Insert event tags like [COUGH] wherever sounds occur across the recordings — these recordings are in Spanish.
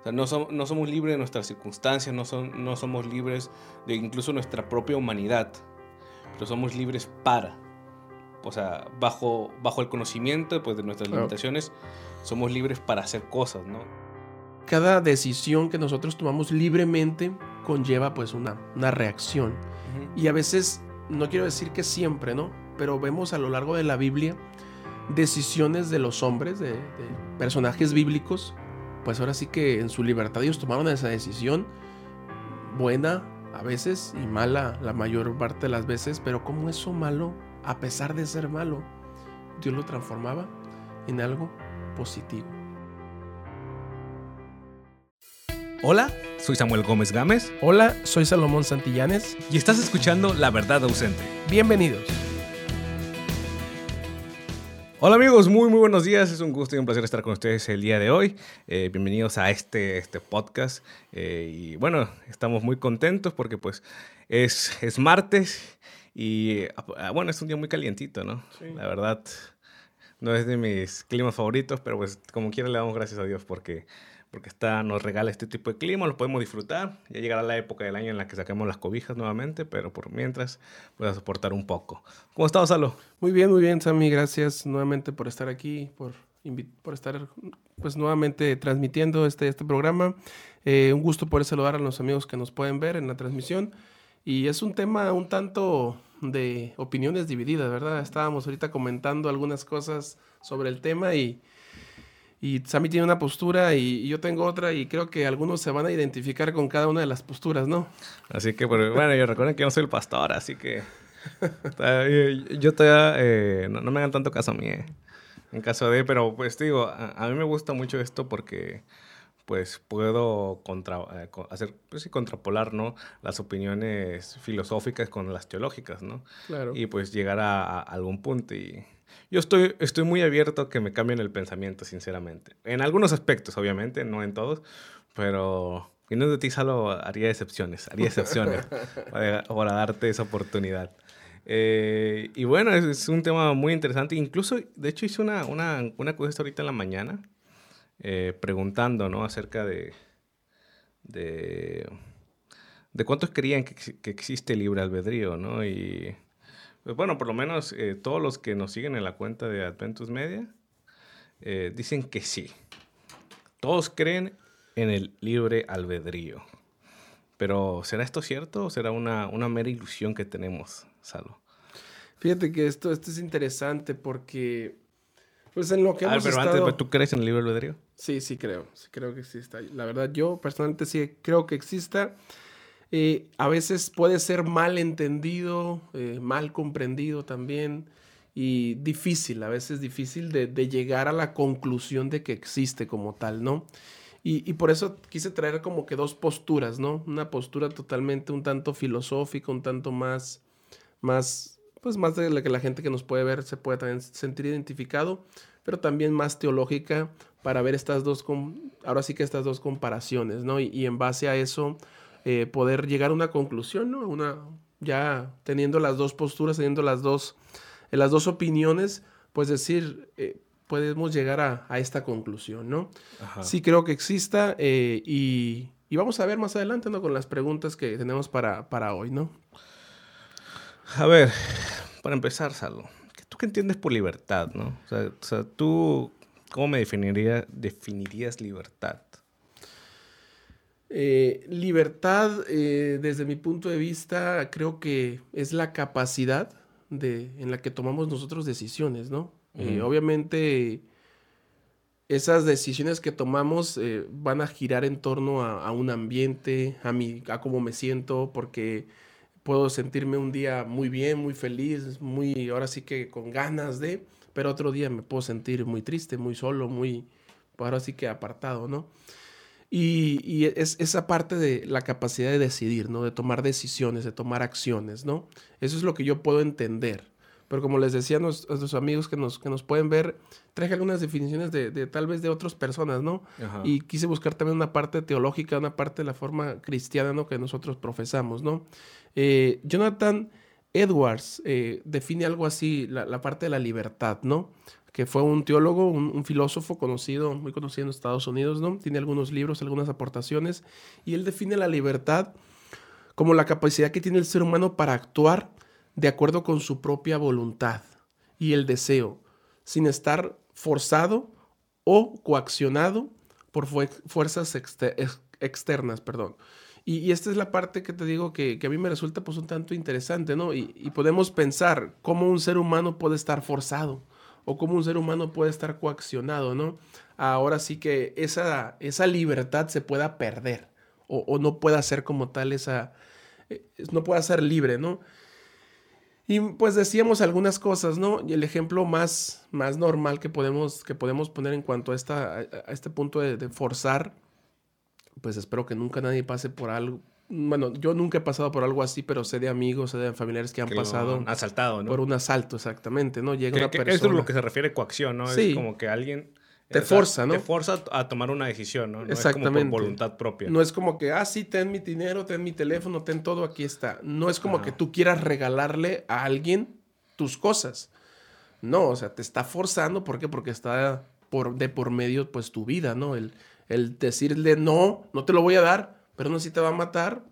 O sea, no, no somos libres de nuestras circunstancias, no, son, no somos libres de incluso nuestra propia humanidad, pero somos libres para. O sea, bajo, bajo el conocimiento pues, de nuestras limitaciones, somos libres para hacer cosas, ¿no? Cada decisión que nosotros tomamos libremente conlleva pues una, una reacción. Y a veces, no quiero decir que siempre, ¿no? Pero vemos a lo largo de la Biblia decisiones de los hombres, de, personajes bíblicos, pues ahora sí que en su libertad ellos tomaron esa decisión, buena a veces y mala la mayor parte de las veces, pero como eso malo, a pesar de ser malo, Dios lo transformaba en algo positivo. Hola, soy Samuel Gómez Gámez. Hola, soy Salomón Santillanes. Y estás escuchando La Verdad Ausente. Bienvenidos. Hola amigos, muy muy buenos días. Es un gusto y un placer estar con ustedes el día de hoy. Eh, bienvenidos a este, este podcast. Eh, y bueno, estamos muy contentos porque pues es, es martes y ah, bueno, es un día muy calientito, ¿no? La verdad, no es de mis climas favoritos, pero pues como quiera le damos gracias a Dios porque porque está, nos regala este tipo de clima, lo podemos disfrutar. Ya llegará la época del año en la que saquemos las cobijas nuevamente, pero por mientras pueda soportar un poco. ¿Cómo estás, Salo? Muy bien, muy bien, Sammy. Gracias nuevamente por estar aquí, por, por estar pues nuevamente transmitiendo este, este programa. Eh, un gusto poder saludar a los amigos que nos pueden ver en la transmisión. Y es un tema un tanto de opiniones divididas, ¿verdad? Estábamos ahorita comentando algunas cosas sobre el tema y y Sammy tiene una postura y, yo tengo otra y creo que algunos se van a identificar con cada una de las posturas, ¿no? Así que, bueno, yo recuerden que yo no soy el pastor, así que yo todavía, eh, no, me hagan tanto caso a mí, eh, en caso de, pero pues digo, a, mí me gusta mucho esto porque pues puedo contra, eh, hacer, pues sí, contrapolar, ¿no? Las opiniones filosóficas con las teológicas, ¿no? Claro. Y pues llegar a algún punto y yo estoy, estoy muy abierto a que me cambien el pensamiento, sinceramente. En algunos aspectos, obviamente, no en todos, pero no de ti solo haría excepciones, haría excepciones [LAUGHS] para, darte esa oportunidad. Eh, y bueno, es, un tema muy interesante. Incluso, de hecho, hice una, una, una cosa ahorita en la mañana eh, preguntando, ¿no? Acerca de, de, de cuántos creían que, que existe libre albedrío, ¿no? Y pues bueno, por lo menos eh, todos los que nos siguen en la cuenta de Adventus Media eh, dicen que sí. Todos creen en el libre albedrío. Pero ¿será esto cierto o será una, una mera ilusión que tenemos, Salo? Fíjate que esto, esto es interesante porque, pues en lo que hemos pero antes, ¿tú crees en el libre albedrío? Sí, sí creo, sí creo que exista. La verdad, yo personalmente sí creo que exista. Eh, a veces puede ser mal entendido, eh, mal comprendido también y difícil, a veces difícil de, llegar a la conclusión de que existe como tal, ¿no? Y, por eso quise traer como que dos posturas, ¿no? Una postura totalmente un tanto filosófica, un tanto más, más, pues más de la que la gente que nos puede ver se puede también sentir identificado, pero también más teológica para ver estas dos, ahora sí que estas dos comparaciones, ¿no? y en base a eso eh, poder llegar a una conclusión, ¿no? Una, ya teniendo las dos posturas, teniendo las dos, eh, las dos opiniones, pues decir, eh, podemos llegar a, esta conclusión, ¿no? Sí creo que exista y, vamos a ver más adelante, ¿no? Con las preguntas que tenemos para, para hoy, ¿no? A ver, para empezar, Salo, ¿tú qué entiendes por libertad, no? O sea, o sea tú, ¿cómo me definiría, definirías libertad? Eh, libertad, eh, desde mi punto de vista, creo que es la capacidad de, en la que tomamos nosotros decisiones, ¿no? Eh, obviamente, esas decisiones que tomamos van a girar en torno a, un ambiente, a, mi, a cómo me siento, porque puedo sentirme un día muy bien, muy feliz, muy, ahora sí que con ganas de, pero otro día me puedo sentir muy triste, muy solo, muy, ahora sí que apartado, ¿no? Y, es esa parte de la capacidad de decidir, ¿no? De tomar decisiones, de tomar acciones, ¿no? Eso es lo que yo puedo entender. Pero como les decía a, nuestros amigos que nos, que nos pueden ver, traje algunas definiciones de, tal vez de otras personas, ¿no? Y quise buscar también una parte teológica, una parte de la forma cristiana, ¿no? Que nosotros profesamos, ¿no? Eh, Jonathan Edwards eh, define algo así, la, parte de la libertad, ¿no? Que fue un teólogo, un, filósofo conocido, muy conocido en Estados Unidos, ¿no? Tiene algunos libros, algunas aportaciones, y él define la libertad como la capacidad que tiene el ser humano para actuar de acuerdo con su propia voluntad y el deseo, sin estar forzado o coaccionado por fuerzas externas, perdón. Y, esta es la parte que te digo que, a mí me resulta pues un tanto interesante, ¿no? Y, y, podemos pensar cómo un ser humano puede estar forzado o cómo un ser humano puede estar coaccionado, ¿no? Ahora sí que esa, esa libertad se pueda perder o, no pueda ser como tal esa, eh, no pueda ser libre, ¿no? Y pues decíamos algunas cosas, ¿no? Y el ejemplo más, más normal que podemos, que podemos poner en cuanto a, esta, a este punto de, forzar, pues espero que nunca nadie pase por algo. Bueno, yo nunca he pasado por algo así, pero sé de amigos, sé de familiares que han pasado. asaltado, ¿no? Por un asalto, exactamente, ¿no? Llega una persona. Esto es lo que se refiere a coacción, ¿no? Sí. Es como que alguien te forza, ¿no? Te forza a tomar una decisión, ¿no? Exactamente. es como por voluntad propia. No es como que, ah, sí, ten mi dinero, ten mi teléfono, ten todo, aquí está. No es como que tú quieras regalarle a alguien tus cosas. No, o sea, te está forzando, ¿por qué? Porque está por, de por medio, pues, tu vida, ¿no? El, el decirle, no, no te lo voy a dar, pero no si te va a matar,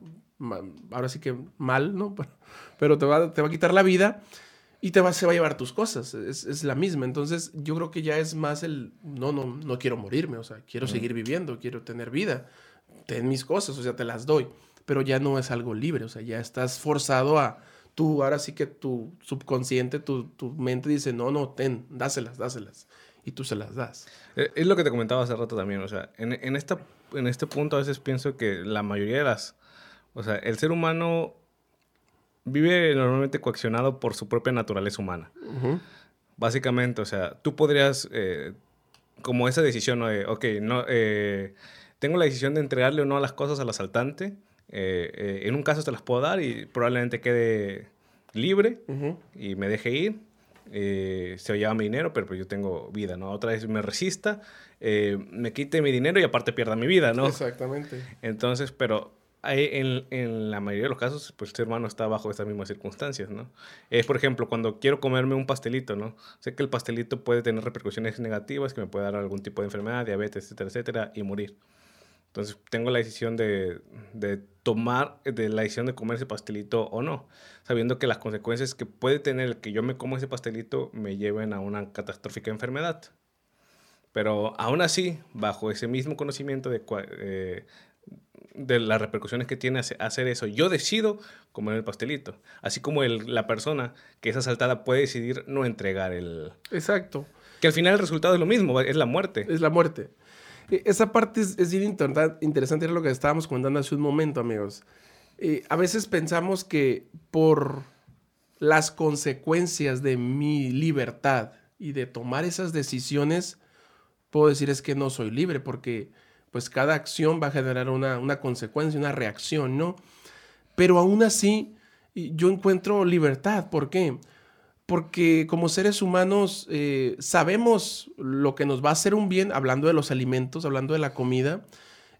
ahora sí que mal, ¿no? [LAUGHS] Pero te va, te va a quitar la vida y te va, se va a llevar tus cosas, es, la misma. Entonces yo creo que ya es más el, no, no, no quiero morirme, o sea, quiero seguir viviendo, quiero tener vida, ten mis cosas, o sea, te las doy, pero ya no es algo libre, o sea, ya estás forzado a, tú, ahora sí que tu subconsciente, tu, tu mente dice, no, no, ten, dáselas, dáselas, y tú se las das. Eh, es lo que te comentaba hace rato también, o sea, en, en, esta, en este punto a veces pienso que la mayoría de las, o sea, el ser humano vive normalmente coaccionado por su propia naturaleza humana. Básicamente, o sea, tú podrías, eh, como esa decisión, ¿no? de, ok, no, eh, tengo la decisión de entregarle o no las cosas al asaltante. Eh, en un caso te las puedo dar y probablemente quede libre y me deje ir. Se lleva mi dinero, pero pues yo tengo vida, ¿no? Otra vez me resista, me quite mi dinero y aparte pierda mi vida, ¿no? Exactamente. Entonces, pero en, en, la mayoría de los casos, pues el ser humano está bajo estas mismas circunstancias, ¿no? Es, por ejemplo, cuando quiero comerme un pastelito, ¿no? Sé que el pastelito puede tener repercusiones negativas, que me puede dar algún tipo de enfermedad, diabetes, etcétera, etcétera, y morir. Entonces, tengo la decisión de, de tomar, de la decisión de comer ese pastelito o no, sabiendo que las consecuencias que puede tener el que yo me como ese pastelito me lleven a una catastrófica enfermedad. Pero aún así, bajo ese mismo conocimiento de, eh, de las repercusiones que tiene hacer eso. Yo decido comer el pastelito. Así como el, la persona que es asaltada puede decidir no entregar el... Exacto. Que al final el resultado es lo mismo, es la muerte. Es la muerte. E, esa parte es, interesante, era lo que estábamos comentando hace un momento, amigos. Eh, a veces pensamos que por las consecuencias de mi libertad y de tomar esas decisiones, puedo decir es que no soy libre, porque pues cada acción va a generar una, consecuencia, una reacción, ¿no? Pero aún así, yo encuentro libertad. ¿Por qué? Porque como seres humanos eh, sabemos lo que nos va a hacer un bien, hablando de los alimentos, hablando de la comida,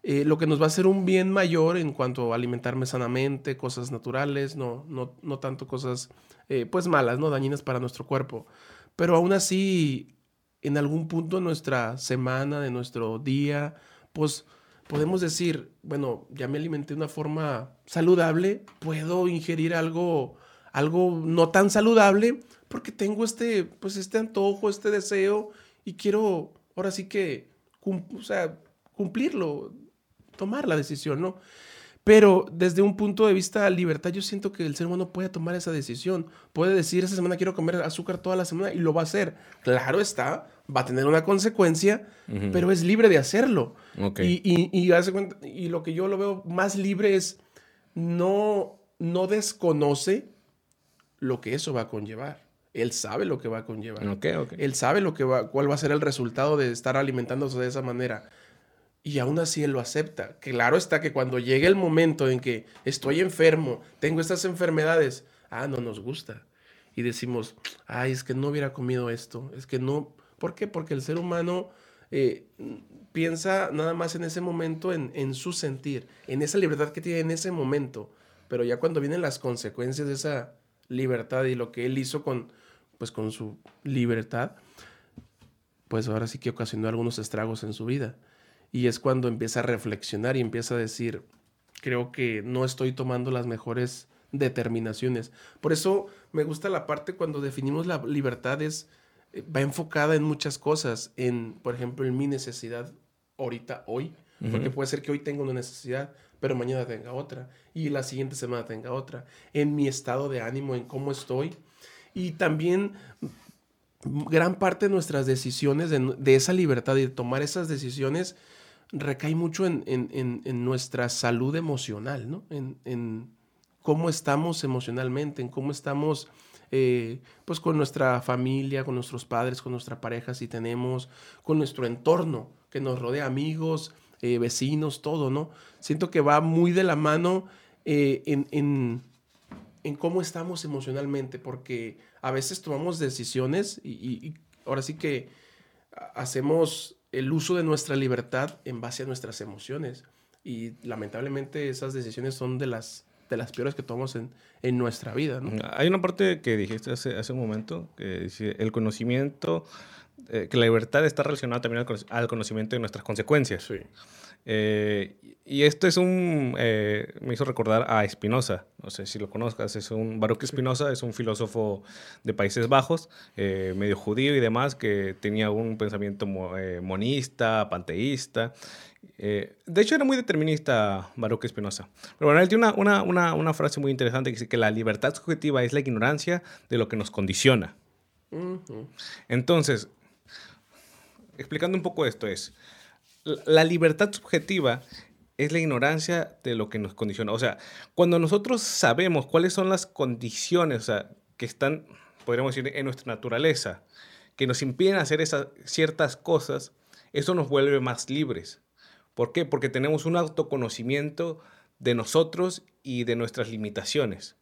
eh, lo que nos va a hacer un bien mayor en cuanto a alimentarme sanamente, cosas naturales, no, no, no tanto cosas eh, pues malas, ¿no? dañinas para nuestro cuerpo. Pero aún así, en algún punto de nuestra semana, de nuestro día, pues podemos decir, bueno, ya me alimenté de una forma saludable, puedo ingerir algo, algo no tan saludable porque tengo este, pues este antojo, este deseo y quiero ahora sí que, o sea, cumplirlo, tomar la decisión, ¿no? Pero desde un punto de vista libertad, yo siento que el ser humano puede tomar esa decisión. Puede decir, esa semana quiero comer azúcar toda la semana y lo va a hacer. Claro está, va a tener una consecuencia, pero es libre de hacerlo. Y, y, y, lo que yo lo veo más libre es no, no desconoce lo que eso va a conllevar. Él sabe lo que va a conllevar. Él sabe lo que va, cuál va a ser el resultado de estar alimentándose de esa manera y aún así él lo acepta. Claro está que cuando llegue el momento en que estoy enfermo, tengo estas enfermedades, ah, no nos gusta. Y decimos, ay, es que no hubiera comido esto, es que no. ¿Por qué? Porque el ser humano eh, piensa nada más en ese momento, en, en su sentir, en esa libertad que tiene en ese momento. Pero ya cuando vienen las consecuencias de esa libertad y lo que él hizo con, pues, con su libertad, pues ahora sí que ocasionó algunos estragos en su vida. Y es cuando empieza a reflexionar y empieza a decir, creo que no estoy tomando las mejores determinaciones. Por eso me gusta la parte cuando definimos la libertad es, eh, va enfocada en muchas cosas, en, por ejemplo, en mi necesidad ahorita, hoy, porque puede ser que hoy tenga una necesidad, pero mañana tenga otra, y la siguiente semana tenga otra, en mi estado de ánimo, en cómo estoy, y también gran parte de nuestras decisiones, de, esa libertad y de tomar esas decisiones, recae mucho en, en, nuestra salud emocional, ¿no? En, cómo estamos emocionalmente, en cómo estamos eh, pues con nuestra familia, con nuestros padres, con nuestra pareja si tenemos, con nuestro entorno que nos rodea, amigos, eh, vecinos, todo, ¿no? Siento que va muy de la mano eh, en, en, cómo estamos emocionalmente, porque a veces tomamos decisiones y ahora sí que hacemos el uso de nuestra libertad en base a nuestras emociones. Y lamentablemente esas decisiones son de las de las peores que tomamos en, en nuestra vida. ¿no? Hay una parte que dijiste hace, hace un momento, que dice el conocimiento, eh, que la libertad está relacionada también al, conocimiento de nuestras consecuencias. Sí. Eh, y esto es un, eh, me hizo recordar a Spinoza, no sé si lo conozcas, es un, Baruch Spinoza es un filósofo de Países Bajos, medio judío y demás, que tenía un pensamiento monista, panteísta, de hecho, era muy determinista Baruch Espinosa. Pero bueno, él tiene una, una, una, frase muy interesante que dice que la libertad subjetiva es la ignorancia de lo que nos condiciona. Entonces, explicando un poco esto es, la libertad subjetiva es la ignorancia de lo que nos condiciona. O sea, cuando nosotros sabemos cuáles son las condiciones o sea, que están, podríamos decir, en nuestra naturaleza, que nos impiden hacer esas ciertas cosas, eso nos vuelve más libres. ¿Por qué? Porque tenemos un autoconocimiento de nosotros y de nuestras limitaciones.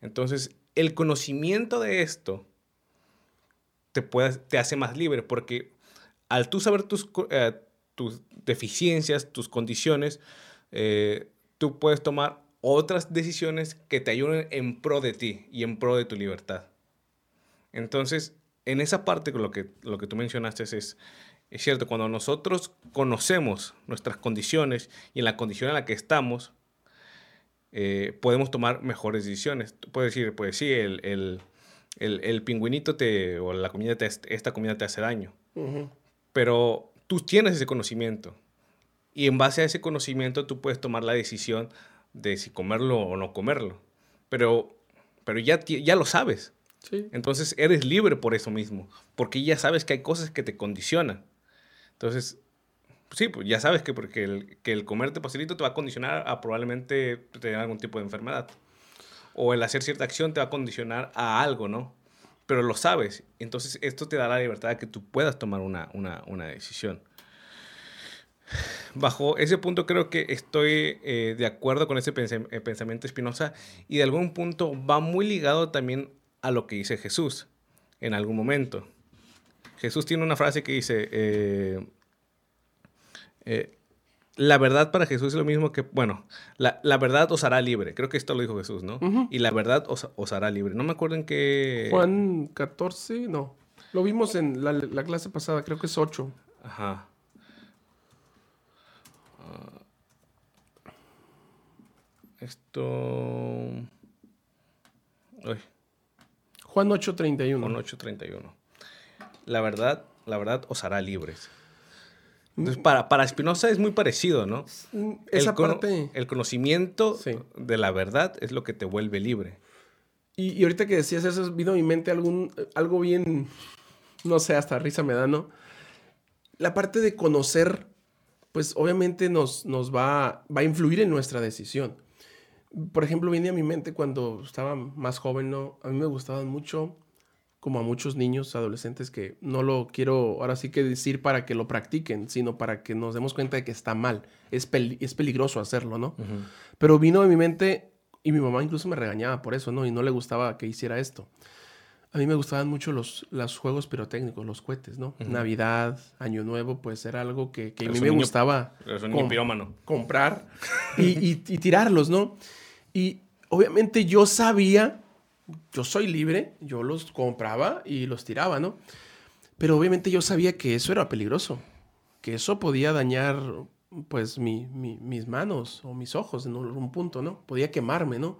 Entonces, el conocimiento de esto te, te hace más libre, porque al tú saber tus, eh, tus deficiencias, tus condiciones, eh, tú puedes tomar otras decisiones que te ayuden en pro de ti y en pro de tu libertad. Entonces, en esa parte, lo que, lo que tú mencionaste es, es cierto, cuando nosotros conocemos nuestras condiciones y en la condición en la que estamos, eh, podemos tomar mejores decisiones. puedes decir, pues sí, el, el, el, pingüinito te, o la comida te, esta comida te hace daño. Pero tú tienes ese conocimiento. Y en base a ese conocimiento tú puedes tomar la decisión de si comerlo o no comerlo. Pero, pero ya, ya lo sabes. Entonces eres libre por eso mismo. Porque ya sabes que hay cosas que te condicionan. Entonces, sí, pues ya sabes que, porque el, que el comerte pastelito te va a condicionar a probablemente tener algún tipo de enfermedad. O el hacer cierta acción te va a condicionar a algo, ¿no? Pero lo sabes. Entonces, esto te da la libertad de que tú puedas tomar una, una, una decisión. Bajo ese punto creo que estoy eh, de acuerdo con ese eh, pensamiento espinosa y de algún punto va muy ligado también a lo que dice Jesús en algún momento. Jesús tiene una frase que dice, eh, la verdad para Jesús es lo mismo que, bueno, la, verdad os hará libre. Creo que esto lo dijo Jesús, ¿no? Y la verdad os, hará libre. No me acuerdo en qué... Juan 14, no. Lo vimos en la, clase pasada, creo que es 8. Ajá. esto... Juan 8.31. Juan 8.31 la verdad, la verdad os hará libres. Entonces, para, para Spinoza es muy parecido, ¿no? Esa el, parte... El conocimiento de la verdad es lo que te vuelve libre. Y, ahorita que decías eso, vino a mi mente algún, algo bien, no sé, hasta risa me da, ¿no? La parte de conocer, pues obviamente nos, nos va, va a influir en nuestra decisión. Por ejemplo, viene a mi mente cuando estaba más joven, ¿no? A mí me gustaban mucho como a muchos niños, adolescentes, que no lo quiero ahora sí que decir para que lo practiquen, sino para que nos demos cuenta de que está mal. Es, es peligroso hacerlo, ¿no? Pero vino a mi mente, y mi mamá incluso me regañaba por eso, ¿no? Y no le gustaba que hiciera esto. A mí me gustaban mucho los, los juegos pirotécnicos, los cohetes, ¿no? Navidad, Año Nuevo, pues era algo que, a mí me gustaba comprar y, y tirarlos, ¿no? Y obviamente yo sabía yo soy libre, yo los compraba y los tiraba, ¿no? Pero obviamente yo sabía que eso era peligroso, que eso podía dañar pues mis manos o mis ojos en un punto, ¿no? Podía quemarme, ¿no?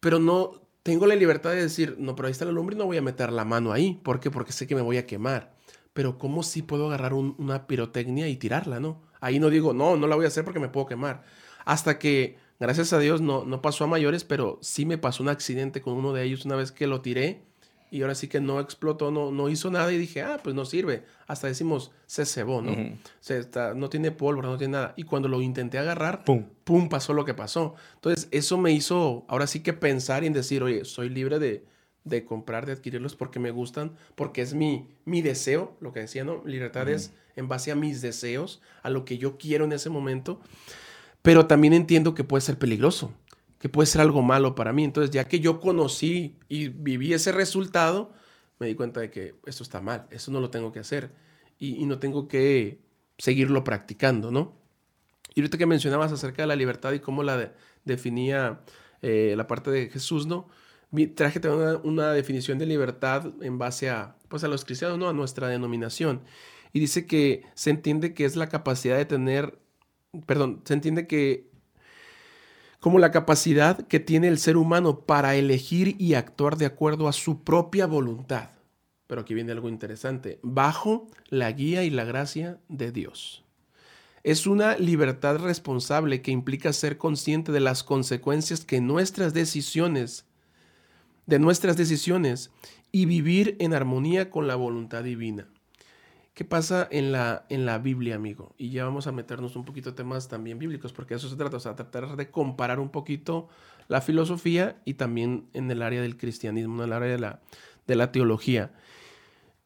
Pero no tengo la libertad de decir, no, pero ahí está la lumbre y no voy a meter la mano ahí. ¿Por qué? Porque sé que me voy a quemar. Pero ¿cómo sí puedo agarrar una pirotecnia y tirarla, no? Ahí no digo, no, no la voy a hacer porque me puedo quemar. Hasta que, gracias a Dios, no, no pasó a mayores, pero sí me pasó un accidente con uno de ellos una vez que lo tiré y ahora sí que no explotó, no, no hizo nada y dije, ah, pues no sirve. Hasta decimos, se cebó, ¿no? se está, no tiene pólvora, no tiene nada. Y cuando lo intenté agarrar, pum. pum, pasó lo que pasó. Entonces, eso me hizo ahora sí que pensar y en decir, oye, soy libre de, de comprar, de adquirirlos porque me gustan, porque es mi, mi deseo, lo que decía, ¿no? Libertad es en base a mis deseos, a lo que yo quiero en ese momento. Pero también entiendo que puede ser peligroso que puede ser algo malo para mí. Entonces, ya que yo conocí y viví ese resultado, me di cuenta de que esto está mal, eso no lo tengo que hacer y, no tengo que seguirlo practicando, ¿no? Y ahorita que mencionabas acerca de la libertad y cómo la definía eh, la parte de Jesús, ¿no? Traje también una, definición de libertad en base a, pues a los cristianos, ¿no? A nuestra denominación. Y dice que se entiende que es la capacidad de tener, perdón, se entiende que como la capacidad que tiene el ser humano para elegir y actuar de acuerdo a su propia voluntad. Pero aquí viene algo interesante, bajo la guía y la gracia de Dios. Es una libertad responsable que implica ser consciente de las consecuencias que nuestras decisiones, de nuestras decisiones y vivir en armonía con la voluntad divina. ¿Qué pasa en la, en la Biblia, amigo? Y ya vamos a meternos un poquito temas también bíblicos, porque eso se trata, o sea, tratar de comparar un poquito la filosofía y también en el área del cristianismo, en el área de la, de la teología.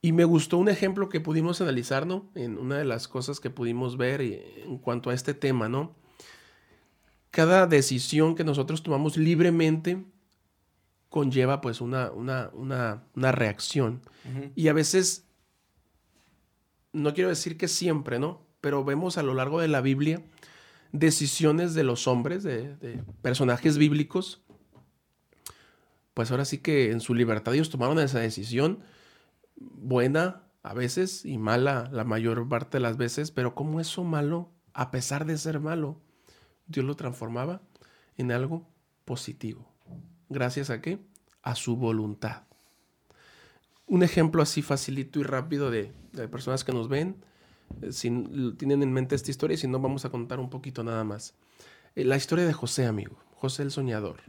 Y me gustó un ejemplo que pudimos analizar, ¿no? En una de las cosas que pudimos ver en cuanto a este tema, ¿no? Cada decisión que nosotros tomamos libremente conlleva pues una, una, una, una reacción. Y a veces no quiero decir que siempre, ¿no? Pero vemos a lo largo de la Biblia decisiones de los hombres, de, personajes bíblicos, pues ahora sí que en su libertad ellos tomaron esa decisión, buena a veces y mala la mayor parte de las veces, pero como eso malo, a pesar de ser malo, Dios lo transformaba en algo positivo. ¿Gracias a qué? A su voluntad un ejemplo así facilito y rápido de, personas que nos ven, eh, si tienen en mente esta historia, y si no, vamos a contar un poquito nada más. Eh, la historia de José, amigo. José el soñador.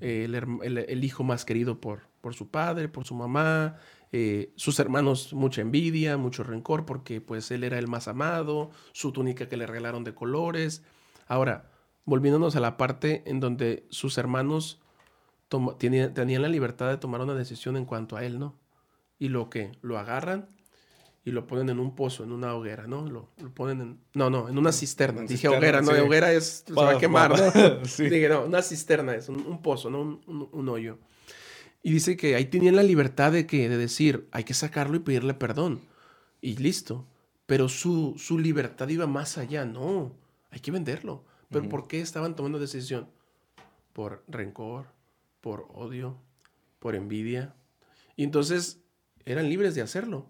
el, hijo más querido por, por su padre, por su mamá. Eh, sus hermanos mucha envidia, mucho rencor porque pues él era el más amado, su túnica que le regalaron de colores. Ahora, volviéndonos a la parte en donde sus hermanos tenían la libertad de tomar una decisión en cuanto a él, ¿no? Y lo que lo agarran y lo ponen en un pozo, en una hoguera, ¿no? Lo, ponen en... No, no, en una cisterna. Dije hoguera, no, de hoguera es... Se va a quemar, ¿no? [LAUGHS] Dije, no, una cisterna es un, pozo, ¿no? Un, un, hoyo. Y dice que ahí tenían la libertad de, que, de decir, hay que sacarlo y pedirle perdón. Y listo. Pero su, su libertad iba más allá. No, hay que venderlo. ¿Pero por qué estaban tomando decisión? Por rencor, por odio, por envidia. Y entonces eran libres de hacerlo.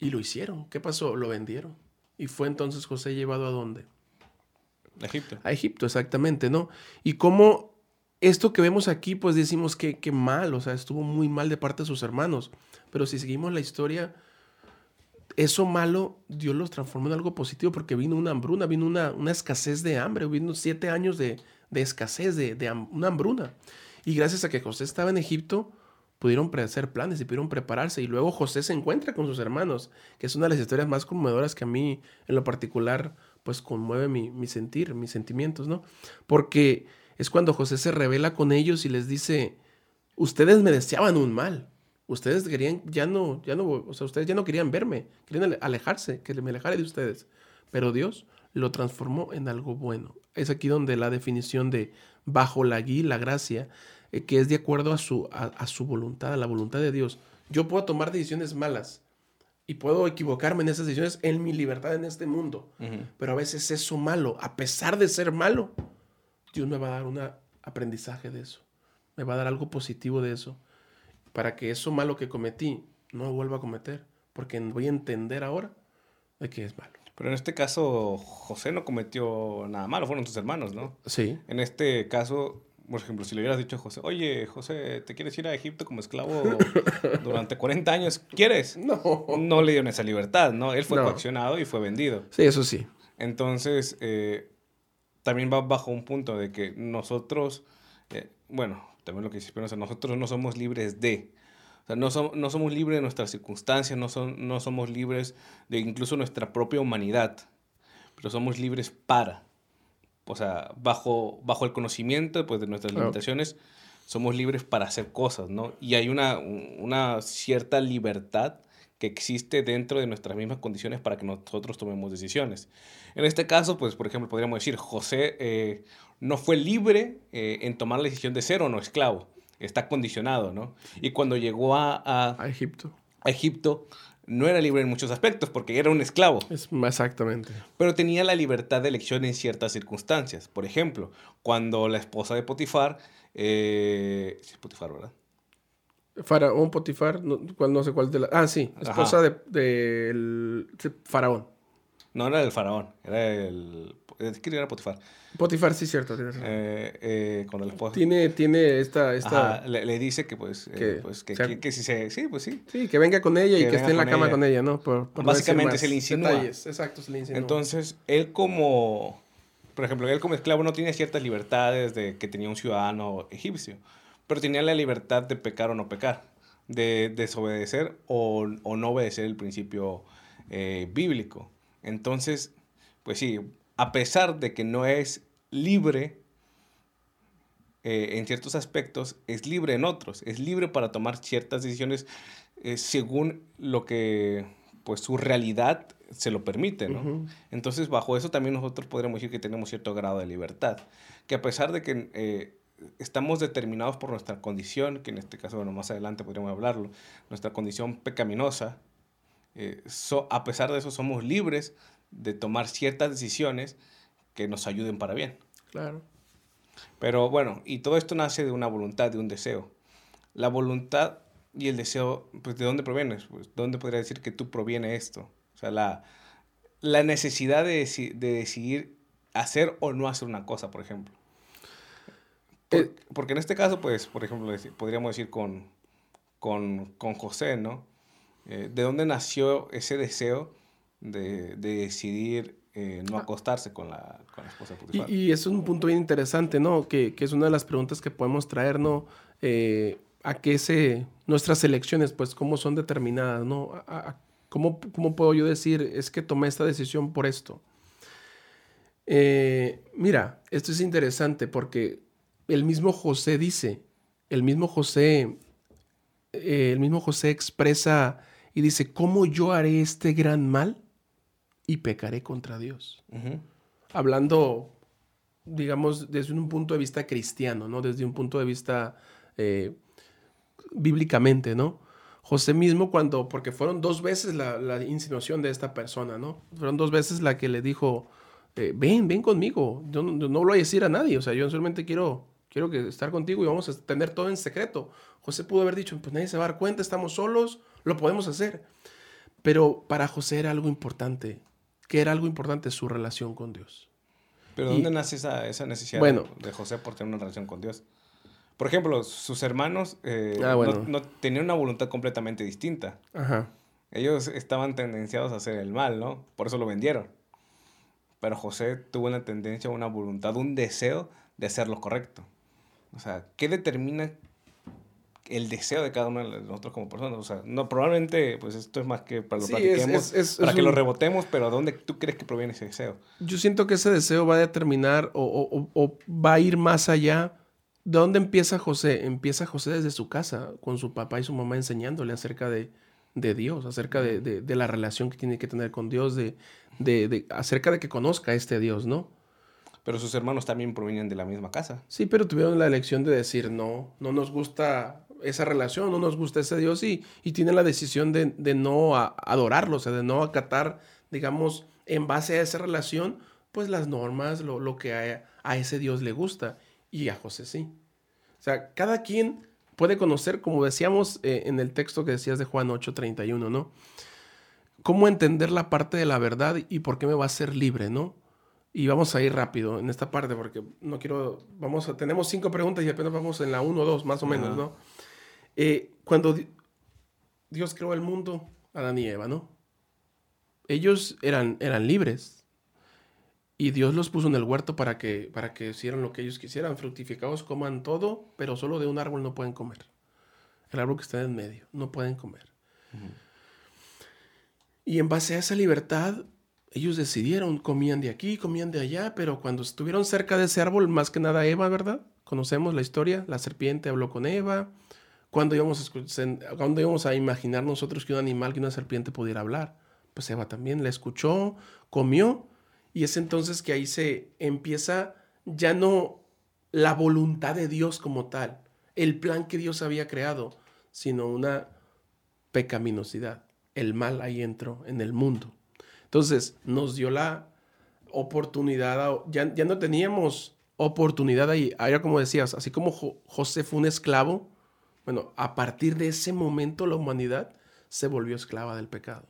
Y lo hicieron. ¿Qué pasó? Lo vendieron. Y fue entonces José llevado a dónde? A Egipto. A Egipto, exactamente, ¿no? Y cómo esto que vemos aquí, pues decimos que, que mal, o sea, estuvo muy mal de parte de sus hermanos. Pero si seguimos la historia, eso malo Dios los transformó en algo positivo porque vino una hambruna, vino una, una escasez de hambre, vino siete años de, de escasez, de, de, una hambruna. Y gracias a que José estaba en Egipto, pudieron hacer planes y pudieron prepararse. Y luego José se encuentra con sus hermanos, que es una de las historias más conmovedoras que a mí en lo particular pues conmueve mi, sentir, mis sentimientos, ¿no? Porque es cuando José se revela con ellos y les dice, ustedes me deseaban un mal, ustedes querían, ya no, ya no, o sea, ustedes ya no querían verme, querían alejarse, que me alejara de ustedes, pero Dios lo transformó en algo bueno. Es aquí donde la definición de bajo la guía, la gracia, eh, que es de acuerdo a su, a, su voluntad, a la voluntad de Dios. Yo puedo tomar decisiones malas y puedo equivocarme en esas decisiones en mi libertad en este mundo, pero a veces eso malo, a pesar de ser malo, Dios me va a dar un aprendizaje de eso, me va a dar algo positivo de eso, para que eso malo que cometí no lo vuelva a cometer, porque voy a entender ahora de qué es malo. Pero en este caso, José no cometió nada malo, fueron sus hermanos, ¿no? Sí. En este caso, por ejemplo, si le hubieras dicho a José, oye, José, ¿te quieres ir a Egipto como esclavo [LAUGHS] durante 40 años? ¿Quieres? No. No le dieron esa libertad, ¿no? Él fue No. coaccionado y fue vendido. Sí, eso sí. Entonces, eh, también va bajo un punto de que nosotros, eh, bueno, también lo que dice Spinoza, nosotros no somos libres de. O sea, no, som- no somos libres de nuestras circunstancias, no, son, no somos libres de incluso nuestra propia humanidad, pero somos libres para. O sea, bajo, bajo el conocimiento pues, de nuestras Claro. limitaciones, somos libres para hacer cosas, ¿no? Y hay una, un- una cierta libertad que existe dentro de nuestras mismas condiciones para que nosotros tomemos decisiones. En este caso, pues, por ejemplo, podríamos decir, José eh, no fue libre eh, en tomar la decisión de ser o no esclavo. Está condicionado, ¿no? Y cuando llegó a, a- A Egipto. a Egipto, no era libre en muchos aspectos porque era un esclavo, Es exactamente. pero tenía la libertad de elección en ciertas circunstancias. Por ejemplo, cuando la esposa de Potifar, eh, sí, es Potifar, ¿verdad? Faraón, Potifar, no, no sé cuál de la... Ah, sí, esposa de, del sí, Faraón. No era el faraón, era el... Es que era Potifar. Potifar, sí, cierto. razón. Eh, eh, cuando la esposa... tiene, tiene esta... esta Ajá, le, le dice que pues, eh, que pues, que, sea- que- que si se... Sí, pues sí. Sí, que venga con ella y Que esté en la cama ella. con ella, ¿no? Por, por no Básicamente más se le insinúa. detalles. Exacto, se le insinúa. Entonces, él como, por ejemplo, él como esclavo no tenía ciertas libertades de que tenía un ciudadano egipcio, pero tenía la libertad de pecar o no pecar, de desobedecer o, o no obedecer el principio eh, bíblico. Entonces, pues sí, a pesar de que no es libre eh, en ciertos aspectos, es libre en otros, es libre para tomar ciertas decisiones eh, según lo que pues su realidad se lo permite, ¿no? Entonces, bajo eso también nosotros podríamos decir que tenemos cierto grado de libertad, que a pesar de que eh, estamos determinados por nuestra condición, que en este caso, bueno, más adelante podríamos hablarlo, nuestra condición pecaminosa, eh, so- a pesar de eso somos libres de tomar ciertas decisiones que nos ayuden para bien. Claro. Pero bueno, y todo esto nace de una voluntad, de un deseo. La voluntad y el deseo, pues ¿de dónde proviene? Pues, ¿de ¿Dónde podría decir que tú proviene esto? O sea, la, la necesidad de, deci- de decidir hacer o no hacer una cosa, por ejemplo. Por- Eh, porque en este caso, pues, por ejemplo, podríamos decir con, con, con José, ¿no? Eh, ¿De dónde nació ese deseo de, de decidir eh, no acostarse con la, con la esposa de Potifar? Y, y es un punto bien interesante, ¿no? Que, que es una de las preguntas que podemos traer, ¿no? Eh, a qué se, nuestras elecciones, pues, cómo son determinadas, ¿no? A- a- ¿cómo, ¿Cómo puedo yo decir, es que tomé esta decisión por esto? Eh, mira, esto es interesante porque el mismo José dice, el mismo José, eh, el mismo José expresa y dice, ¿cómo yo haré este gran mal y pecaré contra Dios? Hablando, digamos, desde un punto de vista cristiano, ¿no? Desde un punto de vista eh, bíblicamente, ¿no? José mismo cuando, porque fueron dos veces la, la insinuación de esta persona, ¿no? Fueron dos veces la que le dijo, eh, ven, ven conmigo, yo no, no lo voy a decir a nadie, o sea, yo solamente quiero, quiero que estar contigo y vamos a tener todo en secreto. José pudo haber dicho, pues nadie se va a dar cuenta, estamos solos, lo podemos hacer. Pero para José era algo importante, que era algo importante su relación con Dios. Pero Y- ¿dónde nace esa, esa necesidad Bueno. de, José por tener una relación con Dios? Por ejemplo, sus hermanos eh, Ah, no- bueno. no, tenían una voluntad completamente distinta. Ajá. Ellos estaban tendenciados a hacer el mal, ¿no? Por eso lo vendieron. Pero José tuvo una tendencia, una voluntad, un deseo de hacer lo correcto. O sea, ¿qué determina el deseo de cada uno de nosotros como personas? O sea, no, probablemente, pues esto es más que para lo Sí, platiquemos, es- es- para que lo rebotemos, pero ¿dónde tú crees que proviene ese deseo? Yo siento que ese deseo va a determinar o, o- o- o va a ir más allá. ¿De dónde empieza José? Empieza José desde su casa, con su papá y su mamá enseñándole acerca de, de Dios, acerca de, de- de la relación que tiene que tener con Dios, de- acerca de que conozca a este Dios, ¿no? Pero sus hermanos también provenían de la misma casa. Sí, pero tuvieron la elección de decir, no, no nos gusta esa relación, no nos gusta ese Dios y, y tienen la decisión de, no adorarlo, o sea, de no acatar, digamos, en base a esa relación, pues las normas, lo, que a, ese Dios le gusta. Y a José sí. O sea, cada quien puede conocer, como decíamos eh, en el texto que decías de Juan 8:31, ¿no? cómo entender la parte de la verdad y por qué me va a hacer libre, ¿no? Y vamos a ir rápido en esta parte porque no quiero, vamos a, tenemos cinco preguntas y apenas vamos en la uno o dos, más o menos, ¿no? Eh, cuando Dios creó el mundo, Adán y Eva, ¿no? Ellos eran, eran libres y Dios los puso en el huerto para que, para que hicieran lo que ellos quisieran, fructificados, coman todo, pero solo de un árbol no pueden comer. El árbol que está en medio, no pueden comer. Y en base a esa libertad, ellos decidieron, comían de aquí, comían de allá, pero cuando estuvieron cerca de ese árbol, más que nada Eva, ¿verdad? Conocemos la historia, la serpiente habló con Eva. cuando íbamos a, cuando íbamos a imaginar nosotros que un animal, que una serpiente pudiera hablar? Pues Eva también la escuchó, comió, y es entonces que ahí se empieza ya no la voluntad de Dios como tal, el plan que Dios había creado, sino una pecaminosidad. El mal ahí entró en el mundo. Entonces nos dio la oportunidad, ya, ya no teníamos oportunidad ahí. Ahora como decías, así como José fue un esclavo, bueno, a partir de ese momento la humanidad se volvió esclava del pecado.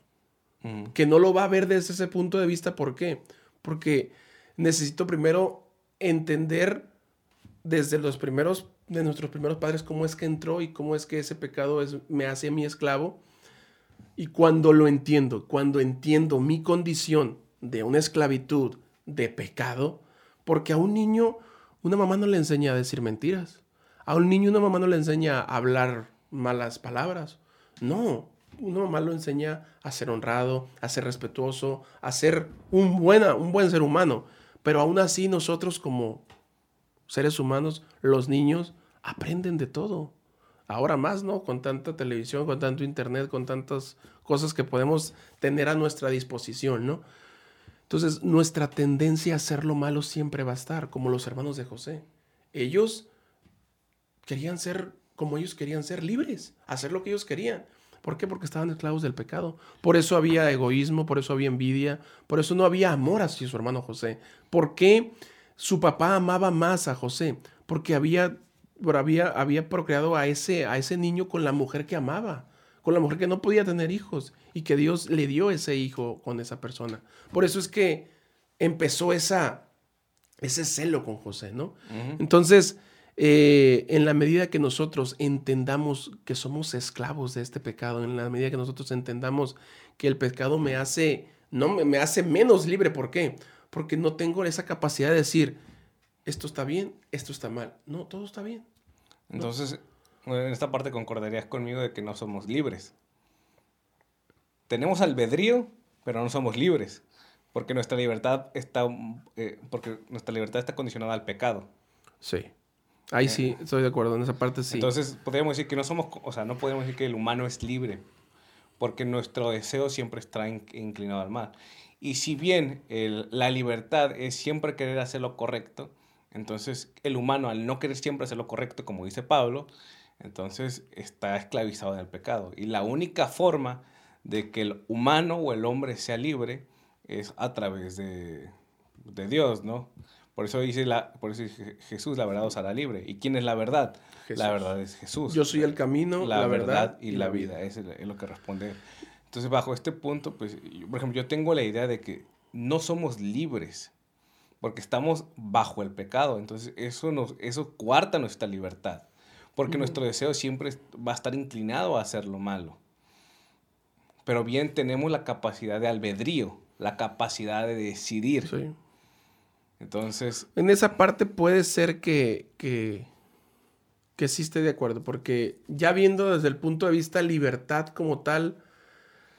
Que no lo va a ver desde ese punto de vista, ¿por qué? Porque necesito primero entender desde los primeros, de nuestros primeros padres, cómo es que entró y cómo es que ese pecado es, me hace mi esclavo y cuando lo entiendo, cuando entiendo mi condición de una esclavitud, de pecado, porque a un niño una mamá no le enseña a decir mentiras. A un niño una mamá no le enseña a hablar malas palabras. No, una mamá lo enseña a ser honrado, a ser respetuoso, a ser un, buena, un buen ser humano. Pero aún así nosotros como seres humanos, los niños, aprenden de todo ahora más, ¿no? Con tanta televisión, con tanto internet, con tantas cosas que podemos tener a nuestra disposición, ¿no? Entonces, nuestra tendencia a hacer lo malo siempre va a estar, como los hermanos de José. Ellos querían ser como ellos querían ser libres, hacer lo que ellos querían. ¿Por qué? Porque estaban esclavos del pecado. Por eso había egoísmo, por eso había envidia, por eso no había amor hacia su hermano José. ¿Por qué su papá amaba más a José? Porque había había, había procreado a ese, a ese niño con la mujer que amaba, con la mujer que no podía tener hijos y que Dios le dio ese hijo con esa persona. Por eso es que empezó esa, ese celo con José, ¿no? Entonces, eh, en la medida que nosotros entendamos que somos esclavos de este pecado, en la medida que nosotros entendamos que el pecado me hace, no me, me hace menos libre, ¿por qué? Porque no tengo esa capacidad de decir, esto está bien, esto está mal. No, todo está bien. Entonces, en esta parte concordarías conmigo de que no somos libres. Tenemos albedrío, pero no somos libres, porque nuestra libertad está, eh, porque nuestra libertad está condicionada al pecado. Sí. Ahí sí, estoy de acuerdo, en esa parte sí. Entonces, podríamos decir que no somos, o sea, no podemos decir que el humano es libre, porque nuestro deseo siempre está inclinado al mal. Y si bien la libertad es siempre querer hacer lo correcto, entonces, el humano, al no querer siempre hacer lo correcto, como dice Pablo, entonces está esclavizado en el pecado. Y la única forma de que el humano o el hombre sea libre es a través de, Dios, ¿no? Por eso dice la, por eso dice Jesús, la verdad os hará libre. ¿Y quién es la verdad? La verdad es Jesús. Yo soy el camino, la, verdad, y, la vida. vida. es lo que responde. Entonces, bajo este punto, pues, por ejemplo, yo tengo la idea de que no somos libres porque estamos bajo el pecado. Entonces eso, nos, eso cuarta nuestra libertad, porque nuestro deseo siempre va a estar inclinado a hacer lo malo. Pero bien tenemos la capacidad de albedrío, la capacidad de decidir. Sí. Entonces... En esa parte puede ser que, que, que sí esté de acuerdo, porque ya viendo desde el punto de vista libertad como tal,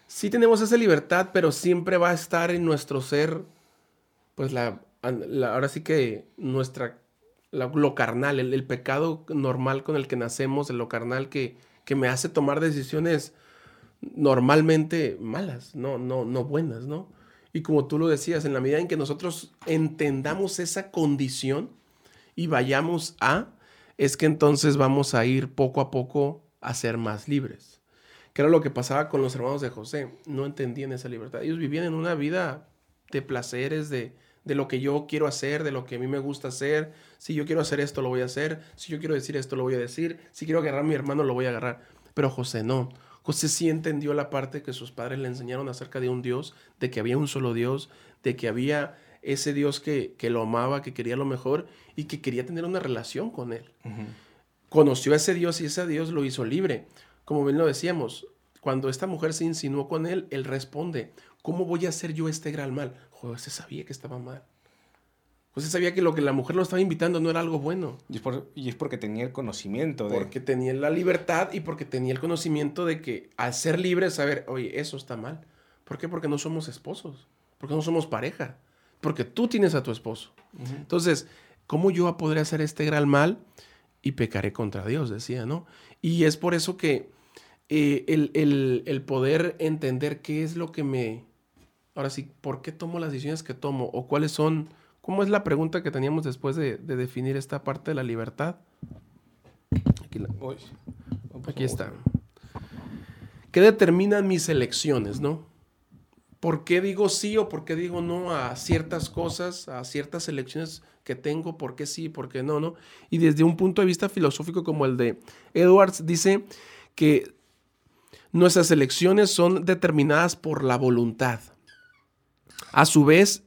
sí tenemos esa libertad, pero siempre va a estar en nuestro ser, pues la ahora sí que nuestra, lo carnal, el, pecado normal con el que nacemos, lo carnal que, que me hace tomar decisiones normalmente malas, no, no, no buenas, ¿no? Y como tú lo decías, en la medida en que nosotros entendamos esa condición y vayamos a, es que entonces vamos a ir poco a poco a ser más libres. Que era lo que pasaba con los hermanos de José. No entendían esa libertad. Ellos vivían en una vida de placeres, de, de lo que yo quiero hacer, de lo que a mí me gusta hacer. Si yo quiero hacer esto, lo voy a hacer. Si yo quiero decir esto, lo voy a decir. Si quiero agarrar a mi hermano, lo voy a agarrar. Pero José no. José sí entendió la parte que sus padres le enseñaron acerca de un Dios, de que había un solo Dios, de que había ese Dios que, lo amaba, que quería lo mejor y que quería tener una relación con él. Conoció a ese Dios y ese Dios lo hizo libre. Como bien lo decíamos, cuando esta mujer se insinuó con él, él responde, ¿cómo voy a hacer yo este gran mal? José sabía que estaba mal. José sabía que lo que la mujer lo estaba invitando no era algo bueno. Y es, porque tenía el conocimiento de... Porque tenía la libertad y porque tenía el conocimiento de que al ser libre, saber, oye, eso está mal. ¿Por qué? Porque no somos esposos. Porque no somos pareja. Porque tú tienes a tu esposo. Entonces, ¿cómo yo podré hacer este gran mal? Y pecaré contra Dios, decía, ¿no? Y es por eso que eh, el, poder entender qué es lo que me... Ahora sí, ¿por qué tomo las decisiones que tomo? ¿O cuáles son... ¿Cómo es la pregunta que teníamos después de, definir esta parte de la libertad? Aquí, está. ¿Qué determinan mis elecciones, no? ¿Por qué digo sí o por qué digo no a ciertas cosas, a ciertas elecciones que tengo? ¿Por qué sí, por qué no, no? Y desde un punto de vista filosófico como el de Edwards, dice que Nuestras elecciones son determinadas por la voluntad. A su vez,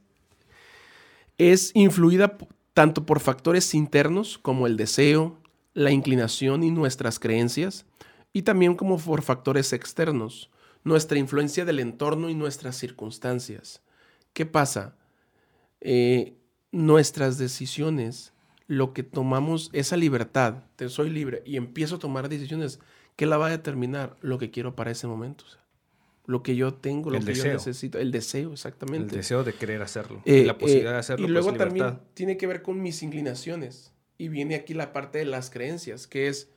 es influida tanto por factores internos como el deseo, la inclinación y nuestras creencias, y también como por factores externos, nuestra influencia del entorno y nuestras circunstancias. ¿Qué pasa? Eh, nuestras decisiones, lo que tomamos, esa libertad, te soy libre y empiezo a tomar decisiones ¿Qué la va a determinar? Lo que quiero para ese momento. Lo que yo tengo, lo que yo necesito. El deseo, exactamente. El deseo de querer hacerlo. Eh, la posibilidad de hacerlo. Y luego también tiene que ver con mis inclinaciones. Y viene aquí la parte de las creencias, que es.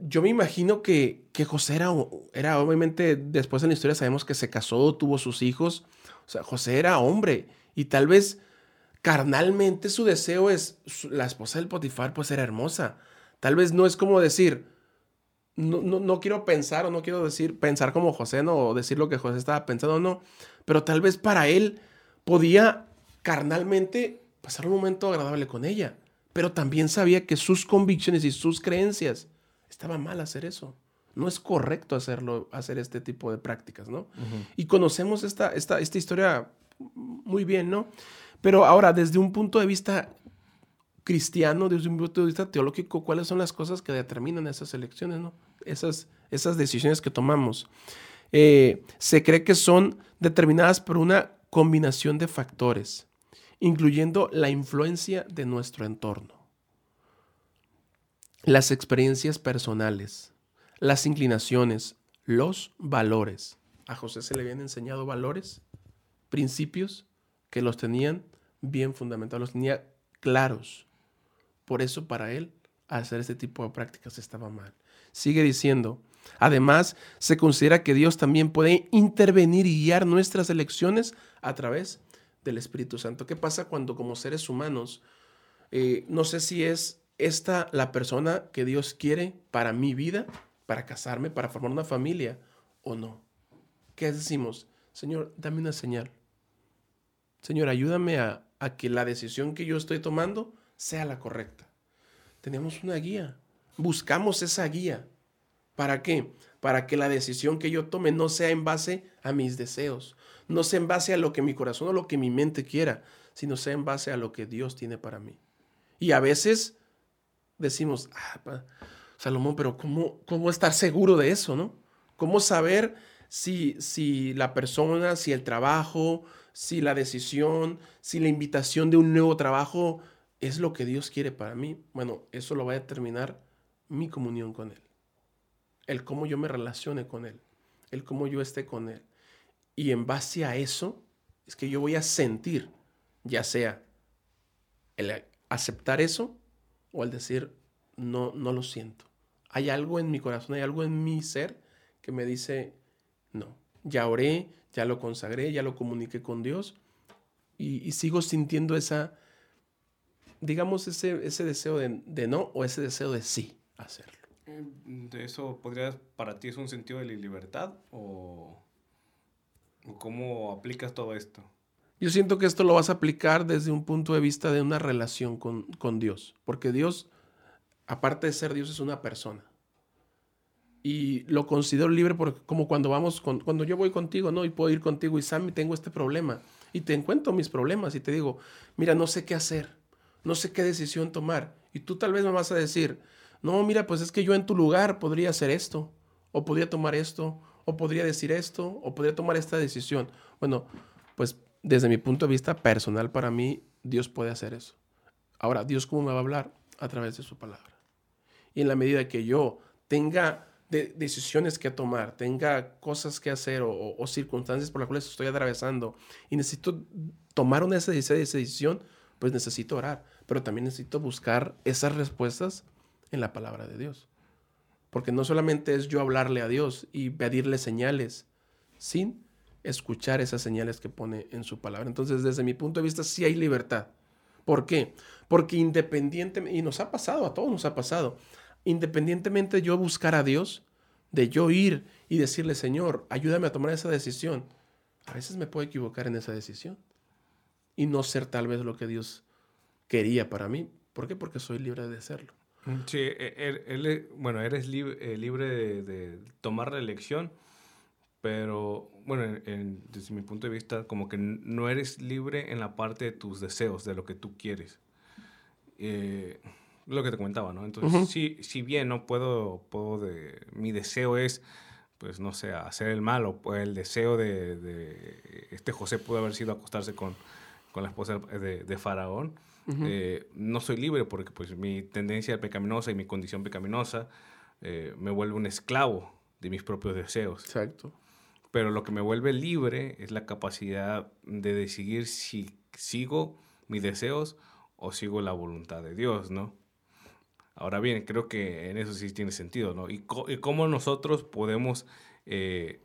Yo me imagino que, que José era, era, obviamente, después en la historia sabemos que se casó, tuvo sus hijos. O sea, José era hombre. Y tal vez carnalmente su deseo es. La esposa del Potifar, pues era hermosa. Tal vez no es como decir no, quiero pensar o no quiero decir, pensar como José, no, o decir lo que José estaba pensando, no, pero tal vez para él podía carnalmente pasar un momento agradable con ella, pero también sabía que sus convicciones y sus creencias estaba mal hacer eso. No es correcto hacerlo, hacer este tipo de prácticas, ¿no? Y conocemos esta, esta, esta historia muy bien, ¿no? Pero ahora, desde un punto de vista cristiano, desde un punto de vista teológico, cuáles son las cosas que determinan esas elecciones, ¿no? Esas, esas decisiones que tomamos. Eh, se cree que son determinadas por una combinación de factores, incluyendo la influencia de nuestro entorno, las experiencias personales, las inclinaciones, los valores. A José se le habían enseñado valores, principios que los tenían bien fundamentados, los tenía claros. Por eso para él hacer este tipo de prácticas estaba mal. Sigue diciendo, además se considera que Dios también puede intervenir y guiar nuestras elecciones a través del Espíritu Santo. ¿Qué pasa cuando como seres humanos, eh, no sé si es esta la persona que Dios quiere para mi vida, para casarme, para formar una familia o no? ¿Qué decimos? Señor, dame una señal. Señor, ayúdame a, a que la decisión que yo estoy tomando sea la correcta. Tenemos una guía. Buscamos esa guía. ¿Para qué? Para que la decisión que yo tome no sea en base a mis deseos, no sea en base a lo que mi corazón o lo que mi mente quiera, sino sea en base a lo que Dios tiene para mí. Y a veces decimos, ah, Salomón, pero ¿cómo, ¿cómo estar seguro de eso, no? ¿Cómo saber si, si la persona, si el trabajo, si la decisión, si la invitación de un nuevo trabajo es lo que Dios quiere para mí, bueno, eso lo va a determinar mi comunión con Él. El cómo yo me relacione con Él. El cómo yo esté con Él. Y en base a eso es que yo voy a sentir, ya sea el aceptar eso o el decir, no, no lo siento. Hay algo en mi corazón, hay algo en mi ser que me dice, no, ya oré, ya lo consagré, ya lo comuniqué con Dios y, y sigo sintiendo esa, digamos, ese, ese deseo de, no o ese deseo de sí hacerlo. Mm, ¿De eso podría, para ti es un sentido de libertad o, cómo aplicas todo esto? Yo siento que esto lo vas a aplicar desde un punto de vista de una relación con, con Dios, porque Dios, aparte de ser Dios, es una persona. y lo considero libre porque como cuando vamos, con, cuando yo voy contigo, ¿no? Y puedo ir contigo y Sammy, tengo este problema. Y te encuentro mis problemas y te digo, mira, no sé qué hacer, no sé qué decisión tomar. Y tú tal vez me vas a decir, no, mira, pues es que yo en tu lugar podría hacer esto, o podría tomar esto, o podría decir esto, o podría tomar esta decisión. Bueno, pues desde mi punto de vista personal, para mí, Dios puede hacer eso. Ahora, Dios cómo me va a hablar? A través de su palabra. Y en la medida que yo tenga decisiones que tomar, tenga cosas que hacer o, circunstancias por las cuales estoy atravesando y necesito tomar una decisión, pues necesito orar, pero también necesito buscar esas respuestas en la palabra de Dios. Porque no solamente es yo hablarle a Dios y pedirle señales sin escuchar esas señales que pone en su palabra. Entonces, desde mi punto de vista, sí hay libertad. ¿Por qué? Porque independientemente, y nos ha pasado, a todos nos ha pasado, independientemente de yo buscar a Dios, de yo ir y decirle, Señor, ayúdame a tomar esa decisión, a veces me puedo equivocar en esa decisión y no ser tal vez lo que Dios quería para mí. ¿Por qué? Porque soy libre de serlo. Mm, sí, e, e, él, bueno, eres libre, eh, libre de, tomar la elección, pero bueno, desde mi punto de vista, como que no eres libre en la parte de tus deseos, de lo que tú quieres. Eh, lo que te comentaba, ¿no? Entonces, si, bien no puedo, puedo de, mi deseo es, pues no sé, hacer el mal, o el deseo de, este José pudo haber sido acostarse con, con la esposa de, Faraón, eh, no soy libre porque pues mi tendencia pecaminosa y mi condición pecaminosa eh, me vuelve un esclavo de mis propios deseos. Exacto. Pero lo que me vuelve libre es la capacidad de decidir si sigo mis deseos o sigo la voluntad de Dios, ¿no? Ahora bien, creo que en eso sí tiene sentido, ¿no? Y, cómo nosotros podemos eh,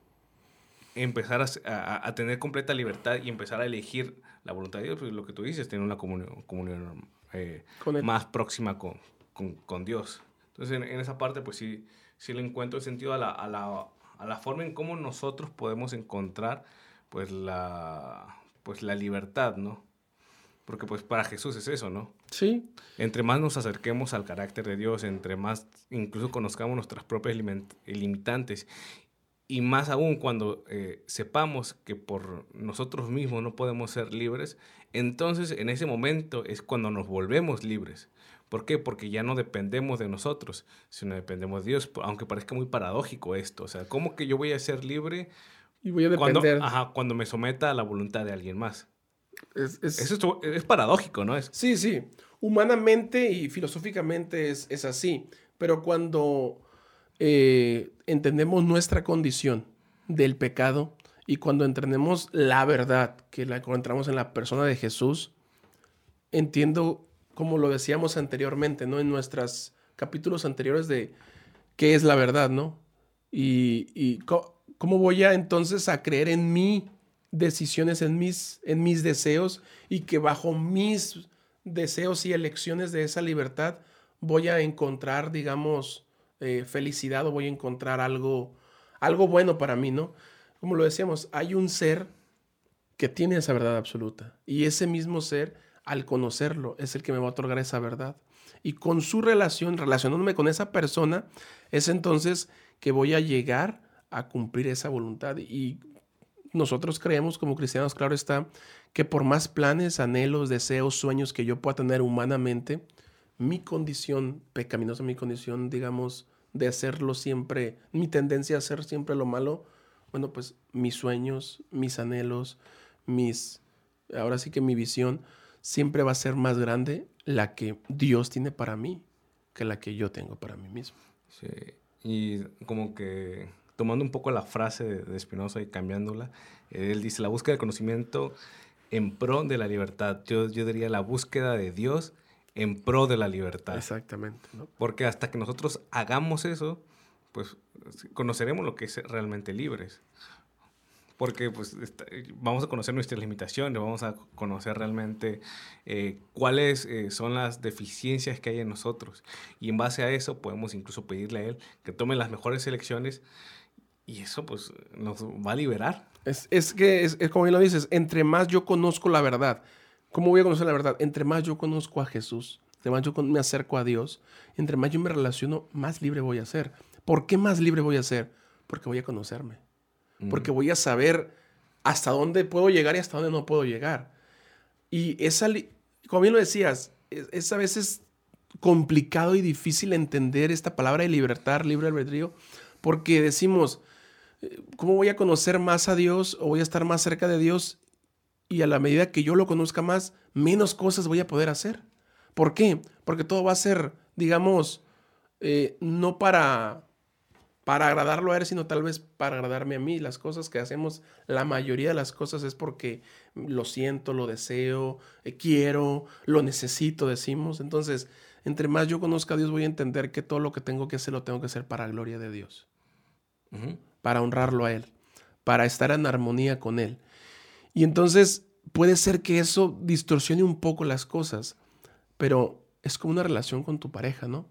empezar a, tener completa libertad y empezar a elegir la voluntad de Dios, pues lo que tú dices, tener una comunión, comunión eh, más próxima con, con, con, Dios. Entonces, en, esa parte, pues sí, sí le encuentro sentido a la, a la, a la forma en cómo nosotros podemos encontrar, pues, la, pues, la libertad, ¿no? Porque pues para Jesús es eso, ¿no? Sí. Entre más nos acerquemos al carácter de Dios, entre más incluso conozcamos nuestras propias limitantes y más aún cuando eh, sepamos que por nosotros mismos no podemos ser libres, entonces en ese momento es cuando nos volvemos libres. ¿Por qué? Porque ya no dependemos de nosotros, sino dependemos de Dios, aunque parezca muy paradójico esto. O sea, ¿cómo que yo voy a ser libre y voy a depender. Cuando, cuando me someta a la voluntad de alguien más? Es, Eso es, paradójico, ¿no? Es... Sí, sí. Humanamente y filosóficamente es, es así. Pero cuando eh, entendemos nuestra condición del pecado y cuando entendemos la verdad que la encontramos en la persona de Jesús, entiendo, como lo decíamos anteriormente, ¿no? En nuestros capítulos anteriores de qué es la verdad, ¿no? Y, y cómo voy a entonces a creer en mí decisiones en mis, en mis deseos y que bajo mis deseos y elecciones de esa libertad voy a encontrar, digamos, eh, felicidad o voy a encontrar algo, algo bueno para mí, ¿no? Como lo decíamos, hay un ser que tiene esa verdad absoluta y ese mismo ser, al conocerlo, es el que me va a otorgar esa verdad. Y con su relación, relacionándome con esa persona, es entonces que voy a llegar a cumplir esa voluntad. Y nosotros creemos como cristianos, claro está, que por más planes, anhelos, deseos, sueños que yo pueda tener humanamente, mi condición pecaminosa, mi condición, digamos, de hacerlo siempre, mi tendencia a hacer siempre lo malo, bueno, pues mis sueños, mis anhelos, mis, ahora sí que mi visión siempre va a ser más grande la que Dios tiene para mí que la que yo tengo para mí mismo. Sí, y como que tomando un poco la frase de, Spinoza y cambiándola, él dice, la búsqueda del conocimiento en pro de la libertad. Yo, yo diría la búsqueda de Dios en pro de la libertad. Exactamente. Porque hasta que nosotros hagamos eso, pues conoceremos lo que es realmente libres porque pues vamos a conocer nuestras limitaciones, vamos a conocer realmente eh, cuáles eh, son las deficiencias que hay en nosotros. Y en base a eso podemos incluso pedirle a Él que tome las mejores elecciones y eso pues nos va a liberar. Es, es que, es, como bien lo dices, entre más yo conozco la verdad, ¿cómo voy a conocer la verdad? Entre más yo conozco a Jesús, entre más yo me acerco a Dios, entre más yo me relaciono, más libre voy a ser. ¿Por qué más libre voy a ser? Porque voy a conocerme. Porque voy a saber hasta dónde puedo llegar y hasta dónde no puedo llegar. Y esa, como bien lo decías, es, a veces complicado y difícil entender esta palabra de libertad, libre albedrío, porque decimos, eh, ¿cómo voy a conocer más a Dios o voy a estar más cerca de Dios? Y a la medida que yo lo conozca más, menos cosas voy a poder hacer. ¿Por qué? Porque todo va a ser, digamos, eh, no para para agradarlo a él, sino tal vez para agradarme a mí. Las cosas que hacemos, la mayoría de las cosas es porque lo siento, lo deseo, eh, quiero, lo necesito, decimos. Entonces, entre más yo conozca a Dios, voy a entender que todo lo que tengo que hacer lo tengo que hacer para la gloria de Dios, para honrarlo a Él, para estar en armonía con Él. Y entonces puede ser que eso distorsione un poco las cosas, pero es como una relación con tu pareja, ¿no?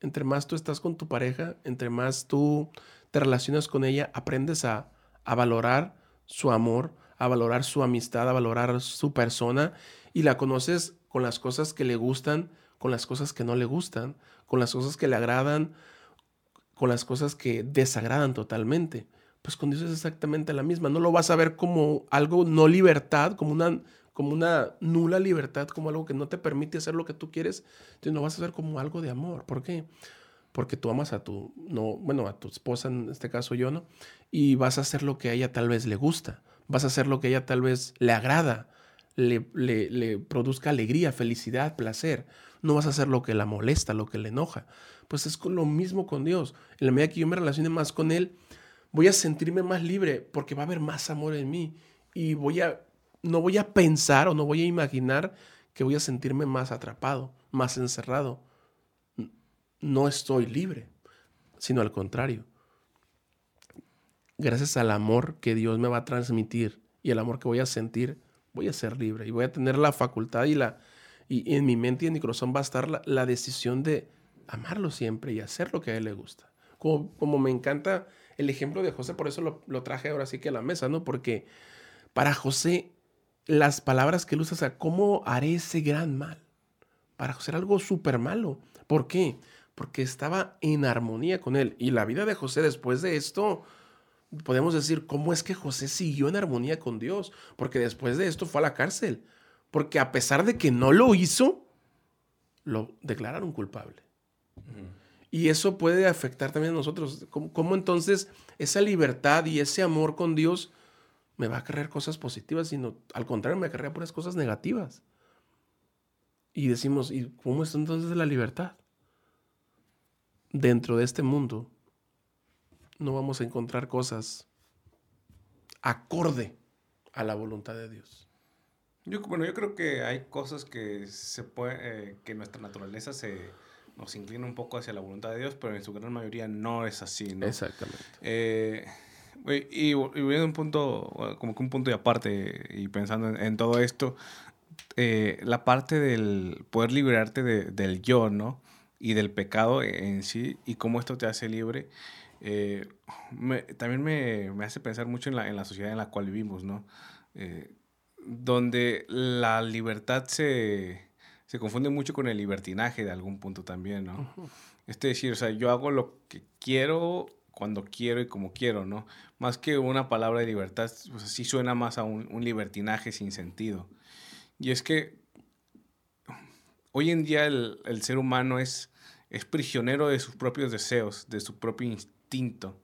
entre más tú estás con tu pareja, entre más tú te relacionas con ella, aprendes a, valorar su amor, a valorar su amistad, a valorar su persona y la conoces con las cosas que le gustan, con las cosas que no le gustan, con las cosas que le agradan, con las cosas que desagradan totalmente. Pues con Dios es exactamente la misma. No lo vas a ver como algo no libertad, como una como una nula libertad, como algo que no te permite hacer lo que tú quieres, entonces no vas a ver como algo de amor. ¿Por qué? Porque tú amas a tu, no, bueno, a tu esposa, en este caso yo, ¿no? Y vas a hacer lo que a ella tal vez le gusta, vas a hacer lo que a ella tal vez le agrada, le, le, produzca alegría, felicidad, placer. No vas a hacer lo que la molesta, lo que le enoja. Pues es lo mismo con Dios. En la medida que yo me relacione más con Él, voy a sentirme más libre porque va a haber más amor en mí y voy a no voy a pensar o no voy a imaginar que voy a sentirme más atrapado, más encerrado. No estoy libre, sino al contrario. Gracias al amor que Dios me va a transmitir y el amor que voy a sentir, voy a ser libre y voy a tener la facultad y, la, y en mi mente y en mi corazón va a estar la, decisión de amarlo siempre y hacer lo que a él le gusta. Como, como me encanta el ejemplo de José, por eso lo, traje ahora sí que a la mesa, ¿no? Porque para José las palabras que él usa, o sea, ¿cómo haré ese gran mal? Para hacer algo súper malo. ¿Por qué? Porque estaba en armonía con él. Y la vida de José después de esto, podemos decir, ¿cómo es que José siguió en armonía con Dios? Porque después de esto fue a la cárcel. Porque a pesar de que no lo hizo, lo declararon culpable. Y eso puede afectar también a nosotros. ¿Cómo, entonces esa libertad y ese amor con Dios me va a acarrear cosas positivas, sino al contrario, me acarrea puras cosas negativas. Y decimos, ¿y cómo es entonces la libertad? Dentro de este mundo no vamos a encontrar cosas acorde a la voluntad de Dios. Bueno, yo creo que hay cosas que se puede, eh, que nuestra naturaleza se nos inclina un poco hacia la voluntad de Dios, pero en su gran mayoría no es así, ¿no? Exactamente. Eh, y, y viendo un punto, como que un punto de aparte, y pensando en, todo esto, eh, la parte del poder liberarte del yo, ¿no? Y del pecado en sí, y cómo esto te hace libre, eh, también me, me, hace pensar mucho en la, en la, sociedad en la cual vivimos, ¿no? Eh, donde la libertad se, se, confunde mucho con el libertinaje de algún punto también, ¿no? Es decir, o sea, yo hago lo que quiero cuando quiero y como quiero, ¿no? Más que una palabra de libertad, pues sí suena más a un, libertinaje sin sentido. Y es que hoy en día el, ser humano es, es prisionero de sus propios deseos, de su propio instinto.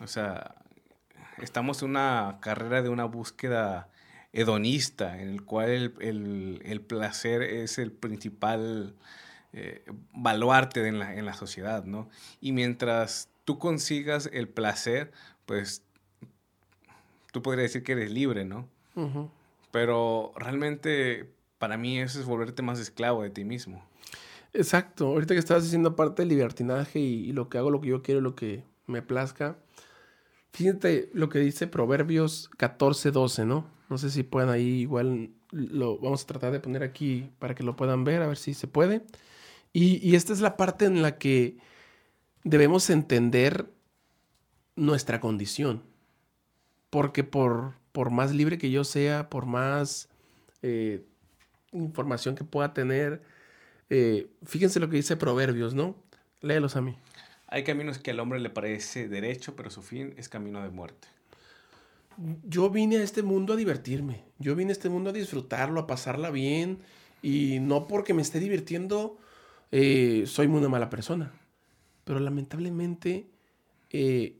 O sea, estamos en una carrera de una búsqueda hedonista, en el cual el, placer es el principal eh, baluarte en la, en la sociedad, ¿no? Y mientras tú consigas el placer, pues tú podrías decir que eres libre, ¿no? Pero realmente para mí eso es volverte más esclavo de ti mismo. Exacto. Ahorita que estabas diciendo aparte del libertinaje y, lo que hago, lo que yo quiero, lo que me plazca. Fíjate lo que dice Proverbios 14, 12, ¿no? No sé si puedan ahí, igual lo vamos a tratar de poner aquí para que lo puedan ver, a ver si se puede. Y, esta es la parte en la que debemos entender nuestra condición. Porque por, por más libre que yo sea, por más eh, información que pueda tener, eh, fíjense lo que dice Proverbios, ¿no? Léelos a mí. hay caminos que al hombre le parece derecho, pero su fin es camino de muerte. Yo vine a este mundo a divertirme. Yo vine a este mundo a disfrutarlo, a pasarla bien. Y no porque me esté divirtiendo eh, soy una mala persona. Pero lamentablemente eh,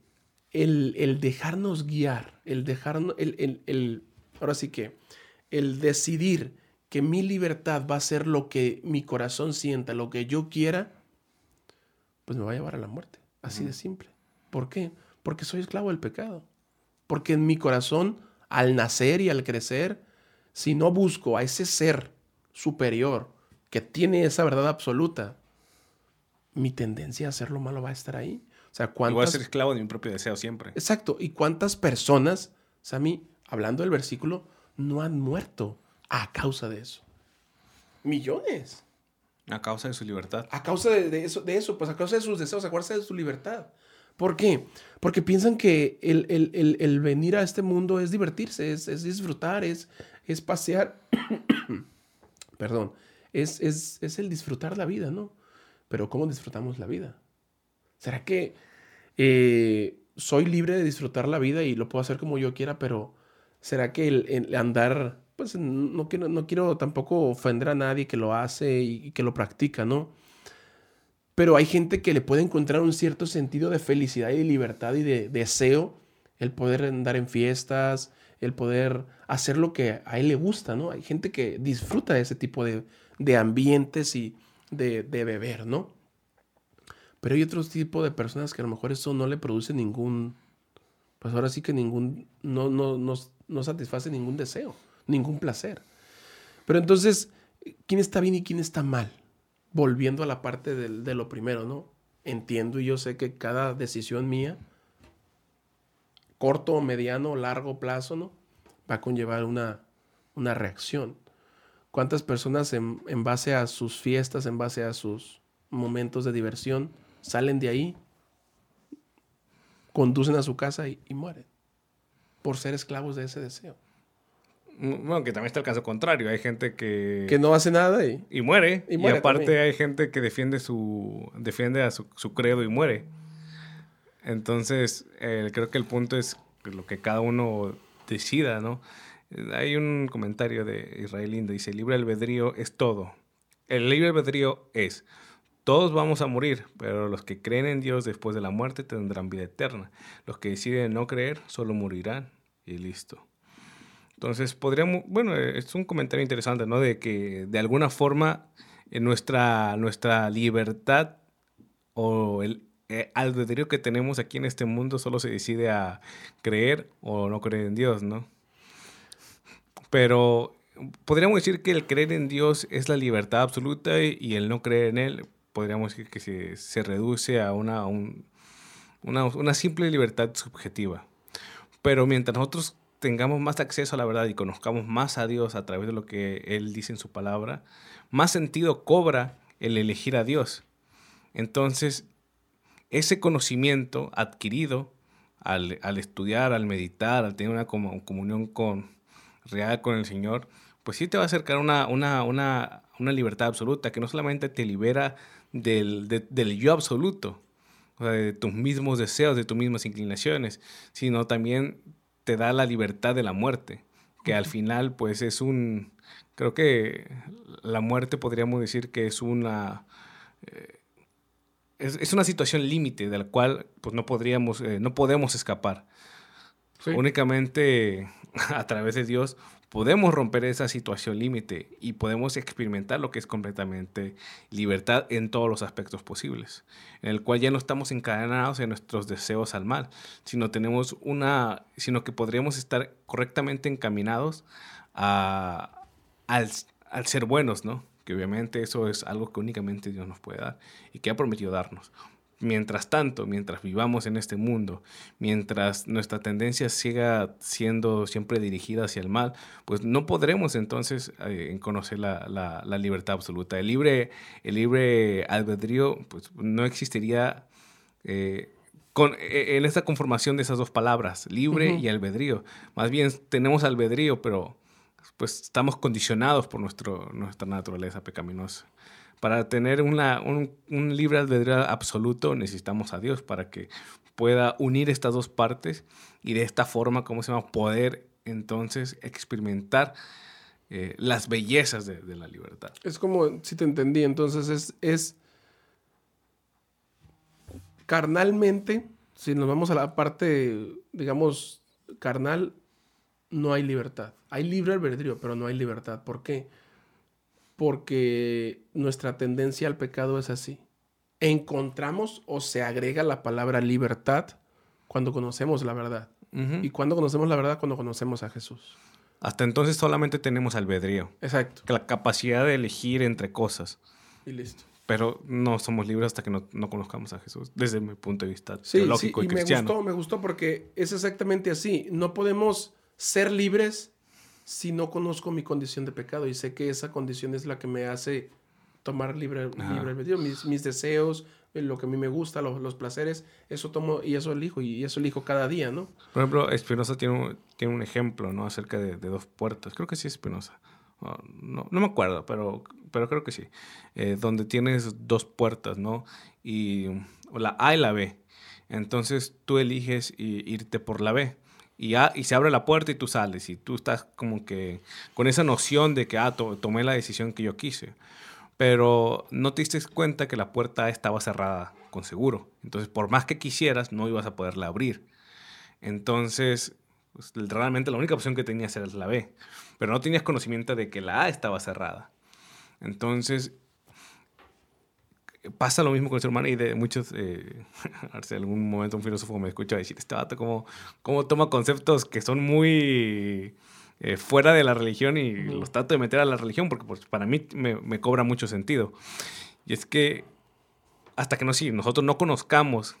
el, dejarnos guiar, el dejarnos, el, el, ahora sí que, el decidir que mi libertad va a ser lo que mi corazón sienta, lo que yo quiera, pues me va a llevar a la muerte. Así de simple. ¿Por qué? Porque soy esclavo del pecado. Porque en mi corazón, al nacer y al crecer, si no busco a ese ser superior que tiene esa verdad absoluta, mi tendencia a hacer lo malo va a estar ahí. O sea, ¿cuántas... voy a ser esclavo de mi propio deseo siempre. Exacto. ¿Y cuántas personas, Sammy, hablando del versículo, no han muerto a causa de eso? Millones. A causa de su libertad. A causa de, eso, de eso, pues a causa de sus deseos, a causa de su libertad. ¿Por qué? Porque piensan que el, venir a este mundo es divertirse, es, disfrutar, es, es pasear. [COUGHS] Perdón, es, es el disfrutar la vida, ¿no? Pero ¿cómo disfrutamos la vida? ¿Será que eh, soy libre de disfrutar la vida y lo puedo hacer como yo quiera, pero ¿será que el, andar, pues no quiero, no quiero tampoco ofender a nadie que lo hace y, que lo practica, ¿no? Pero hay gente que le puede encontrar un cierto sentido de felicidad y libertad y de deseo el poder andar en fiestas, el poder hacer lo que a él le gusta, ¿no? Hay gente que disfruta de ese tipo de, ambientes y de, de beber, ¿no? Pero hay otro tipo de personas que a lo mejor eso no le produce ningún, pues ahora sí que ningún, no, no, no, satisface ningún deseo, ningún placer. Pero entonces, ¿quién está bien y quién está mal? Volviendo a la parte de, lo primero, ¿no? Entiendo y yo sé que cada decisión mía, corto, mediano, largo plazo, ¿no? Va a conllevar una, una reacción. ¿Cuántas personas en, en, base a sus fiestas, en base a sus momentos de diversión, salen de ahí, conducen a su casa y, mueren por ser esclavos de ese deseo. Bueno, que también está el caso contrario. Hay gente que... Que no hace nada y... Y muere. Y, aparte hay gente que defiende su... Defiende a su, credo y muere. Entonces, creo que el punto es lo que cada uno decida, ¿no? Hay un comentario de Israel Lindo. Dice, el libre albedrío es todo. El libre albedrío es todos vamos a morir, pero los que creen en Dios después de la muerte tendrán vida eterna. Los que deciden no creer solo morirán y listo. Entonces, podríamos, bueno, es un comentario interesante, ¿no? De que de alguna forma en nuestra, nuestra libertad o el eh, albedrío que tenemos aquí en este mundo solo se decide a creer o no creer en Dios, ¿no? Pero podríamos decir que el creer en Dios es la libertad absoluta y el no creer en Él podríamos decir que se, se reduce a una, una, una, simple libertad subjetiva. Pero mientras nosotros tengamos más acceso a la verdad y conozcamos más a Dios a través de lo que Él dice en su palabra, más sentido cobra el elegir a Dios. Entonces, ese conocimiento adquirido al, al estudiar, al meditar, al tener una comunión con, real con el Señor, pues sí te va a acercar una, una, una, una libertad absoluta que no solamente te libera del, del yo absoluto, o sea, de tus mismos deseos, de tus mismas inclinaciones, sino también te da la libertad de la muerte, que al final pues es un, creo que la muerte podríamos decir que es una... Eh, es, una situación límite de la cual pues no podríamos, eh, no podemos escapar. Únicamente [LAUGHS] a través de Dios podemos romper esa situación límite y podemos experimentar lo que es completamente libertad en todos los aspectos posibles, en el cual ya no estamos encadenados en nuestros deseos al mal, sino tenemos una, sino que podríamos estar correctamente encaminados a, al, al ser buenos, ¿no? Que obviamente eso es algo que únicamente Dios nos puede dar y que ha prometido darnos. Mientras tanto, mientras vivamos en este mundo, mientras nuestra tendencia siga siendo siempre dirigida hacia el mal, pues no podremos entonces eh, conocer la, libertad absoluta. El libre, el libre albedrío pues, no existiría eh, con, e, en esta conformación de esas dos palabras, libre y albedrío. Más bien tenemos albedrío, pero pues estamos condicionados por nuestro, nuestra naturaleza pecaminosa. Para tener un, libre albedrío absoluto necesitamos a Dios para que pueda unir estas dos partes y de esta forma, ¿cómo se llama? Poder entonces experimentar eh, las bellezas de, la libertad. Es como, si te entendí, entonces es, es carnalmente, si nos vamos a la parte, digamos, carnal, no hay libertad. Hay libre albedrío, pero no hay libertad. ¿Por qué? Porque nuestra tendencia al pecado es así. Encontramos o se agrega la palabra libertad cuando conocemos la verdad. Y cuando conocemos la verdad, cuando conocemos a Jesús. Hasta entonces solamente tenemos albedrío. Exacto. La capacidad de elegir entre cosas. Y listo. Pero no somos libres hasta que no, no conozcamos a Jesús, desde mi punto de vista sí, teológico sí, y, cristiano. Me gustó, me gustó porque es exactamente así. No podemos ser libres si no conozco mi condición de pecado y sé que esa condición es la que me hace tomar libre, libre albedrío, mis, mis, deseos, lo que a mí me gusta, los, los, placeres, eso tomo y eso elijo y eso elijo cada día, ¿no? Por ejemplo, Espinosa tiene un, tiene un ejemplo, ¿no? Acerca de, de dos puertas, creo que sí es Espinosa. No, no, me acuerdo, pero, pero creo que sí. Eh, donde tienes dos puertas, ¿no? Y la A y la B. Entonces tú eliges irte por la B y, y se abre la puerta y tú sales y tú estás como que con esa noción de que, ah, tomé la decisión que yo quise. Pero no te diste cuenta que la puerta estaba cerrada con seguro. Entonces, por más que quisieras, no ibas a poderla abrir. Entonces, pues, realmente la única opción que tenías era la B. Pero no tenías conocimiento de que la A estaba cerrada. Entonces, pasa lo mismo con el ser humano y de muchos, eh, [LAUGHS] en algún momento un filósofo me escucha decir, este vato como, como toma conceptos que son muy eh, fuera de la religión y los trato de meter a la religión porque pues, para mí me, me, cobra mucho sentido. Y es que hasta que no, sí, nosotros no conozcamos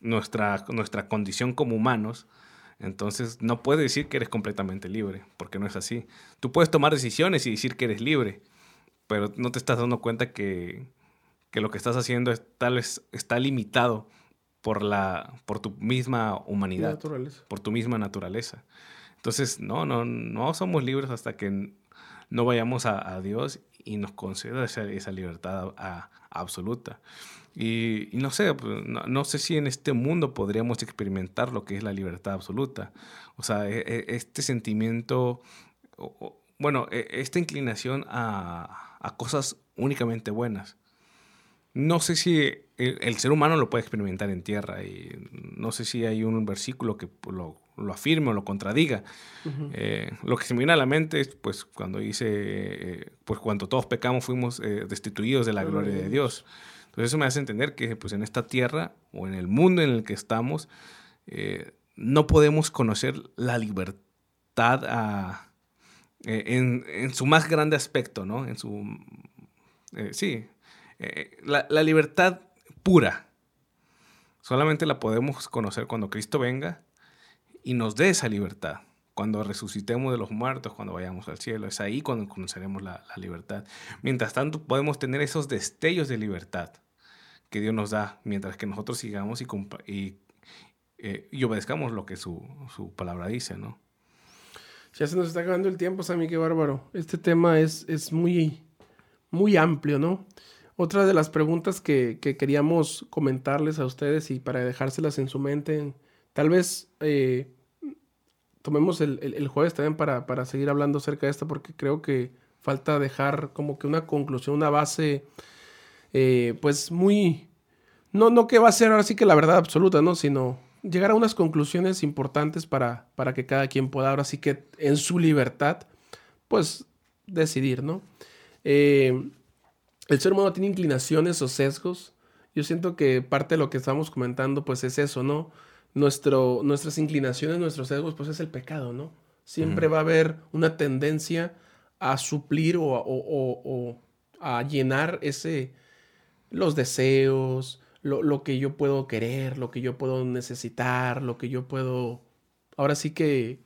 nuestra, nuestra condición como humanos, entonces no puedes decir que eres completamente libre, porque no es así. Tú puedes tomar decisiones y decir que eres libre, pero no te estás dando cuenta que que lo que estás haciendo es, tal vez está limitado por, la, por tu misma humanidad, por tu misma naturaleza. Entonces, no, no, no somos libres hasta que no vayamos a, Dios y nos conceda esa, esa libertad absoluta. Y, no sé, pues, no, sé si en este mundo podríamos experimentar lo que es la libertad absoluta. O sea, e, e, este sentimiento, bueno, e, esta inclinación a, a cosas únicamente buenas no sé si el, ser humano lo puede experimentar en tierra y no sé si hay un versículo que lo, lo afirme o lo contradiga. Eh, lo que se me viene a la mente es pues cuando dice, eh, pues cuando todos pecamos fuimos eh, destituidos de la gloria de Dios. Entonces eso me hace entender que pues en esta tierra o en el mundo en el que estamos no podemos conocer la libertad en, en, su más grande aspecto, ¿no? En su... sí, eh, la, libertad pura solamente la podemos conocer cuando Cristo venga y nos dé esa libertad. Cuando resucitemos de los muertos, cuando vayamos al cielo, es ahí cuando conoceremos la, libertad. Mientras tanto, podemos tener esos destellos de libertad que Dios nos da, mientras que nosotros sigamos y, y, eh, y obedezcamos lo que su, su, palabra dice, ¿no? Ya se nos está acabando el tiempo, Sammy, qué bárbaro. Este tema es, es muy, muy amplio, ¿no? Otra de las preguntas que, queríamos comentarles a ustedes y para dejárselas en su mente, tal vez eh, tomemos el, jueves también para, para, seguir hablando acerca de esto, porque creo que falta dejar como que una conclusión, una base, eh, pues muy, no, no que va a ser ahora sí que la verdad absoluta, ¿no? Sino llegar a unas conclusiones importantes para, para que cada quien pueda ahora sí que en su libertad, pues decidir, ¿no? Eh, el ser humano tiene inclinaciones o sesgos. Yo siento que parte de lo que estamos comentando, pues es eso, ¿no? Nuestro, nuestras inclinaciones, nuestros sesgos, pues es el pecado, ¿no? Siempre va a haber una tendencia a suplir o, a llenar ese, los deseos, lo, que yo puedo querer, lo que yo puedo necesitar, lo que yo puedo, ahora sí que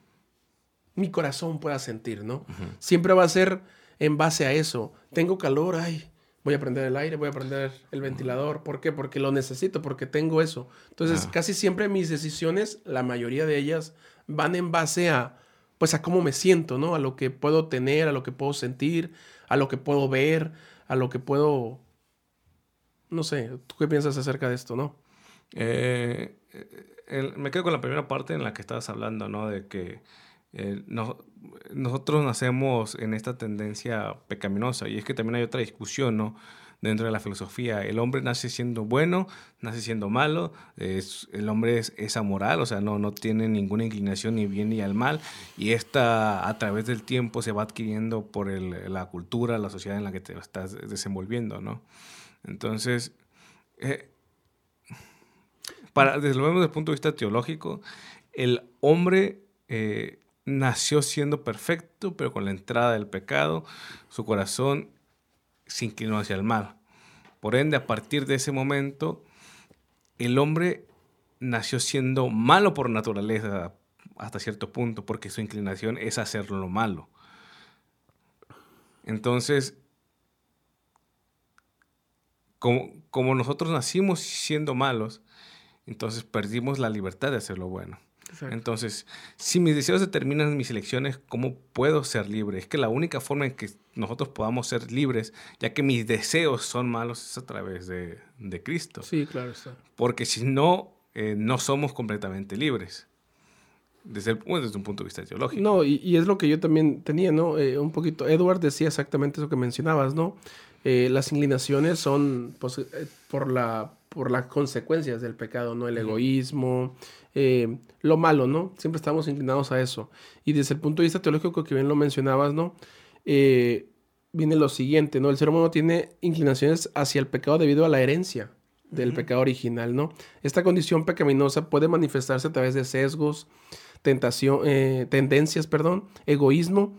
mi corazón pueda sentir, ¿no? Siempre va a ser en base a eso. Tengo calor, ay, voy a prender el aire, voy a prender el ventilador. ¿Por qué? Porque lo necesito, porque tengo eso. Entonces, ah. casi siempre mis decisiones, la mayoría de ellas, van en base a, pues, a cómo me siento, ¿no? A lo que puedo tener, a lo que puedo sentir, a lo que puedo ver, a lo que puedo, no sé, ¿tú qué piensas acerca de esto, no? Eh, me quedo con la primera parte en la que estabas hablando, ¿no? De que eh, nosotros nacemos en esta tendencia pecaminosa y es que también hay otra discusión, ¿no? Dentro de la filosofía, el hombre nace siendo bueno, nace siendo malo, es, el hombre es, es, amoral, o sea, no, no tiene ninguna inclinación ni bien ni al mal, y esta a través del tiempo se va adquiriendo por el, la cultura, la sociedad en la que te estás desenvolviendo, ¿no? Entonces, eh, para, desde luego desde el punto de vista teológico, el hombre eh, nació siendo perfecto, pero con la entrada del pecado, su corazón se inclinó hacia el mal. Por ende, a partir de ese momento, el hombre nació siendo malo por naturaleza hasta cierto punto, porque su inclinación es hacer lo malo. Entonces, como, como nosotros nacimos siendo malos, entonces perdimos la libertad de hacer lo bueno. Entonces, si mis deseos determinan mis elecciones, ¿cómo puedo ser libre? Es que la única forma en que nosotros podamos ser libres, ya que mis deseos son malos, es a través de, de Cristo. Sí, claro está. Porque si no, eh, no somos completamente libres. Desde, el, desde, un punto de vista teológico. No, y, y es lo que yo también tenía, ¿no? Eh, un poquito, Edward decía exactamente eso que mencionabas, ¿no? Eh, las inclinaciones son pues, por, la, por las consecuencias del pecado, ¿no? El egoísmo, eh, lo malo, ¿no? Siempre estamos inclinados a eso. Y desde el punto de vista teológico, que bien lo mencionabas, ¿no? Eh, viene lo siguiente, ¿no? El ser humano tiene inclinaciones hacia el pecado debido a la herencia del pecado original, ¿no? Esta condición pecaminosa puede manifestarse a través de sesgos, tentación, eh, tendencias, perdón, egoísmo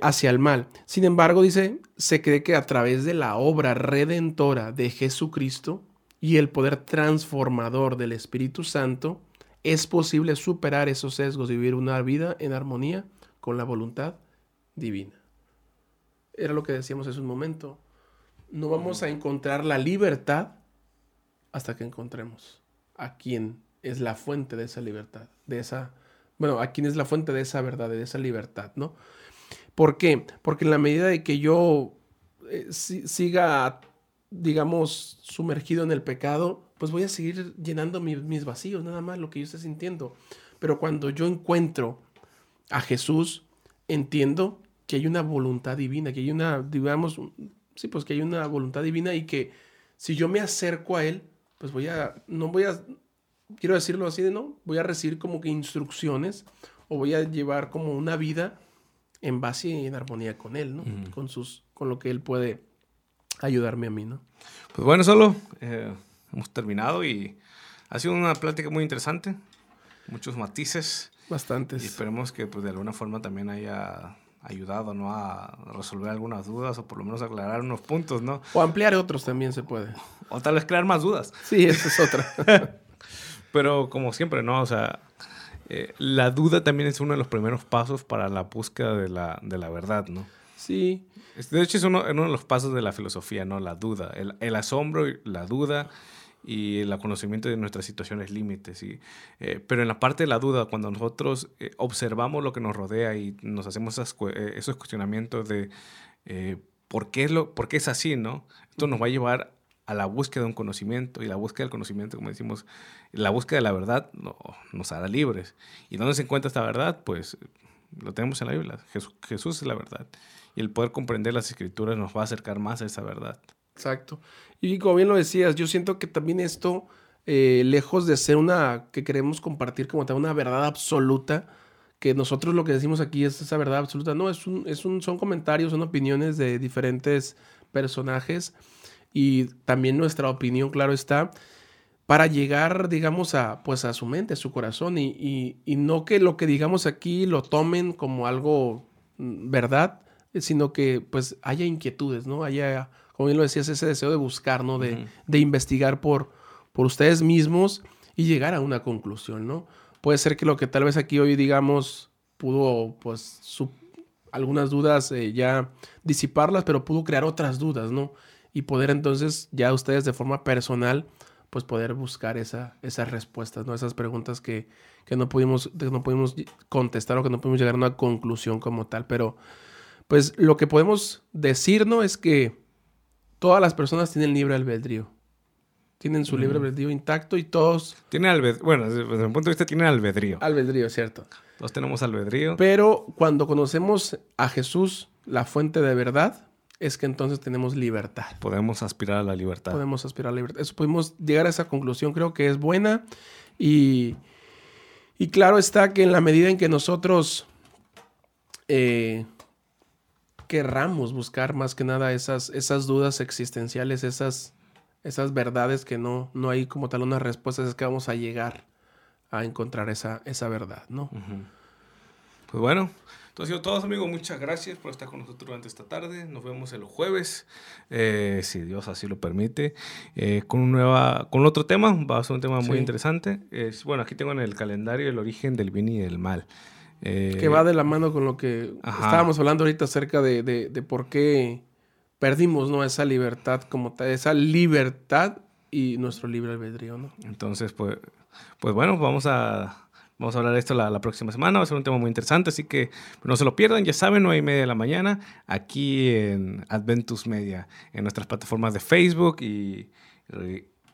hacia el mal. Sin embargo, dice, se cree que a través de la obra redentora de Jesucristo, y el poder transformador del Espíritu Santo, es posible superar esos sesgos y vivir una vida en armonía con la voluntad divina. Era lo que decíamos hace un momento. No vamos a encontrar la libertad hasta que encontremos a quién es la fuente de esa libertad, de esa, bueno, a quién es la fuente de esa verdad, de esa libertad, ¿no? ¿Por qué? Porque en la medida de que yo eh, siga digamos, sumergido en el pecado, pues voy a seguir llenando mis vacíos, nada más lo que yo esté sintiendo. Pero cuando yo encuentro a Jesús, entiendo que hay una voluntad divina, que hay una, digamos, sí, pues que hay una voluntad divina y que si yo me acerco a Él, pues voy a, no voy a, quiero decirlo así de no, voy a recibir como que instrucciones o voy a llevar como una vida en base y en armonía con Él, ¿no? Con sus, con lo que Él puede ayudarme a mí, ¿no? Pues bueno, solo eh, hemos terminado y ha sido una plática muy interesante, muchos matices. Bastantes. Y esperemos que pues, de alguna forma también haya ayudado ¿no? a resolver algunas dudas o por lo menos aclarar unos puntos, ¿no? O ampliar otros también se puede. O tal vez crear más dudas. Sí, esa es otra. [LAUGHS] Pero como siempre, ¿no? O sea, eh, la duda también es uno de los primeros pasos para la búsqueda de la, de la verdad, ¿no? Sí. De hecho, es uno, uno, de los pasos de la filosofía, ¿no? La duda, el, el asombro, la duda y el conocimiento de nuestras situaciones límites. Eh, pero en la parte de la duda, cuando nosotros eh, observamos lo que nos rodea y nos hacemos eh, esos cuestionamientos de ¿por, qué es lo, por qué es así, ¿no? Esto nos va a llevar a la búsqueda de un conocimiento y la búsqueda del conocimiento, como decimos, la búsqueda de la verdad no, nos hará libres. ¿Y dónde se encuentra esta verdad? Pues lo tenemos en la Biblia. Jesús es la verdad y el poder comprender las escrituras nos va a acercar más a esa verdad. Exacto. Y como bien lo decías, yo siento que también esto, eh, lejos de ser una que queremos compartir como tal, una verdad absoluta, que nosotros lo que decimos aquí es esa verdad absoluta, no, es un, es un, son comentarios, son opiniones de diferentes personajes y también nuestra opinión, claro está, para llegar, digamos, a, pues a su mente, a su corazón y, y, y no que lo que digamos aquí lo tomen como algo mm, verdad, sino que pues haya inquietudes, ¿no? Haya, como bien lo decías, ese deseo de buscar, ¿no? De, de investigar por, por ustedes mismos y llegar a una conclusión, ¿no? Puede ser que lo que tal vez aquí hoy digamos pudo, pues, algunas dudas eh, ya disiparlas, pero pudo crear otras dudas, ¿no? Y poder entonces ya ustedes de forma personal, pues poder buscar esa, esas respuestas, ¿no? Esas preguntas que, que no, pudimos, que no pudimos contestar o que no pudimos llegar a una conclusión como tal, pero pues lo que podemos decirnos es que todas las personas tienen libre albedrío. Tienen su libre albedrío intacto y todos... Tienen albedrío, bueno, desde, mi punto de vista tienen albedrío. Albedrío, cierto. Todos tenemos albedrío. Pero cuando conocemos a Jesús, la fuente de verdad, es que entonces tenemos libertad. Podemos aspirar a la libertad. Podemos aspirar a la libertad. Eso podemos llegar a esa conclusión, creo que es buena. Y, y claro está que en la medida en que nosotros eh, querramos buscar más que nada esas, esas dudas existenciales, esas esas verdades que no, no hay como tal unas respuestas, es que vamos a llegar a encontrar esa, esa verdad, ¿no? Pues bueno, entonces todos amigos, muchas gracias por estar con nosotros durante esta tarde. Nos vemos el jueves, eh, si Dios así lo permite, eh, con un nueva, con otro tema. Va a ser un tema muy interesante. Es, bueno, aquí tengo en el calendario el origen del bien y del mal. Eh, que va de la mano con lo que estábamos hablando ahorita acerca de, de, de por qué perdimos, ¿no? Esa libertad como tal, esa libertad y nuestro libre albedrío, ¿no? Entonces, pues, pues bueno, vamos a, vamos a hablar de esto la, próxima semana, va a ser un tema muy interesante, así que no se lo pierdan, ya saben, 9 y media de la mañana, aquí en Adventus Media, en nuestras plataformas de Facebook y,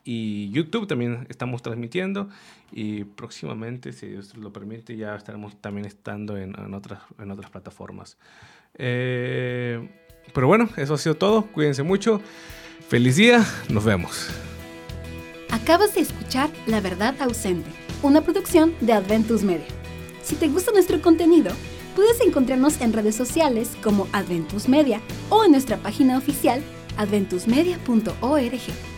y YouTube también estamos transmitiendo y próximamente, si Dios lo permite, ya estaremos también estando en, en otras, en otras plataformas. Eh, pero bueno, eso ha sido todo. Cuídense mucho. Feliz día. Nos vemos. Acabas de escuchar La Verdad Ausente, una producción de Adventus Media. Si te gusta nuestro contenido, puedes encontrarnos en redes sociales como Adventus Media o en nuestra página oficial adventusmedia.org.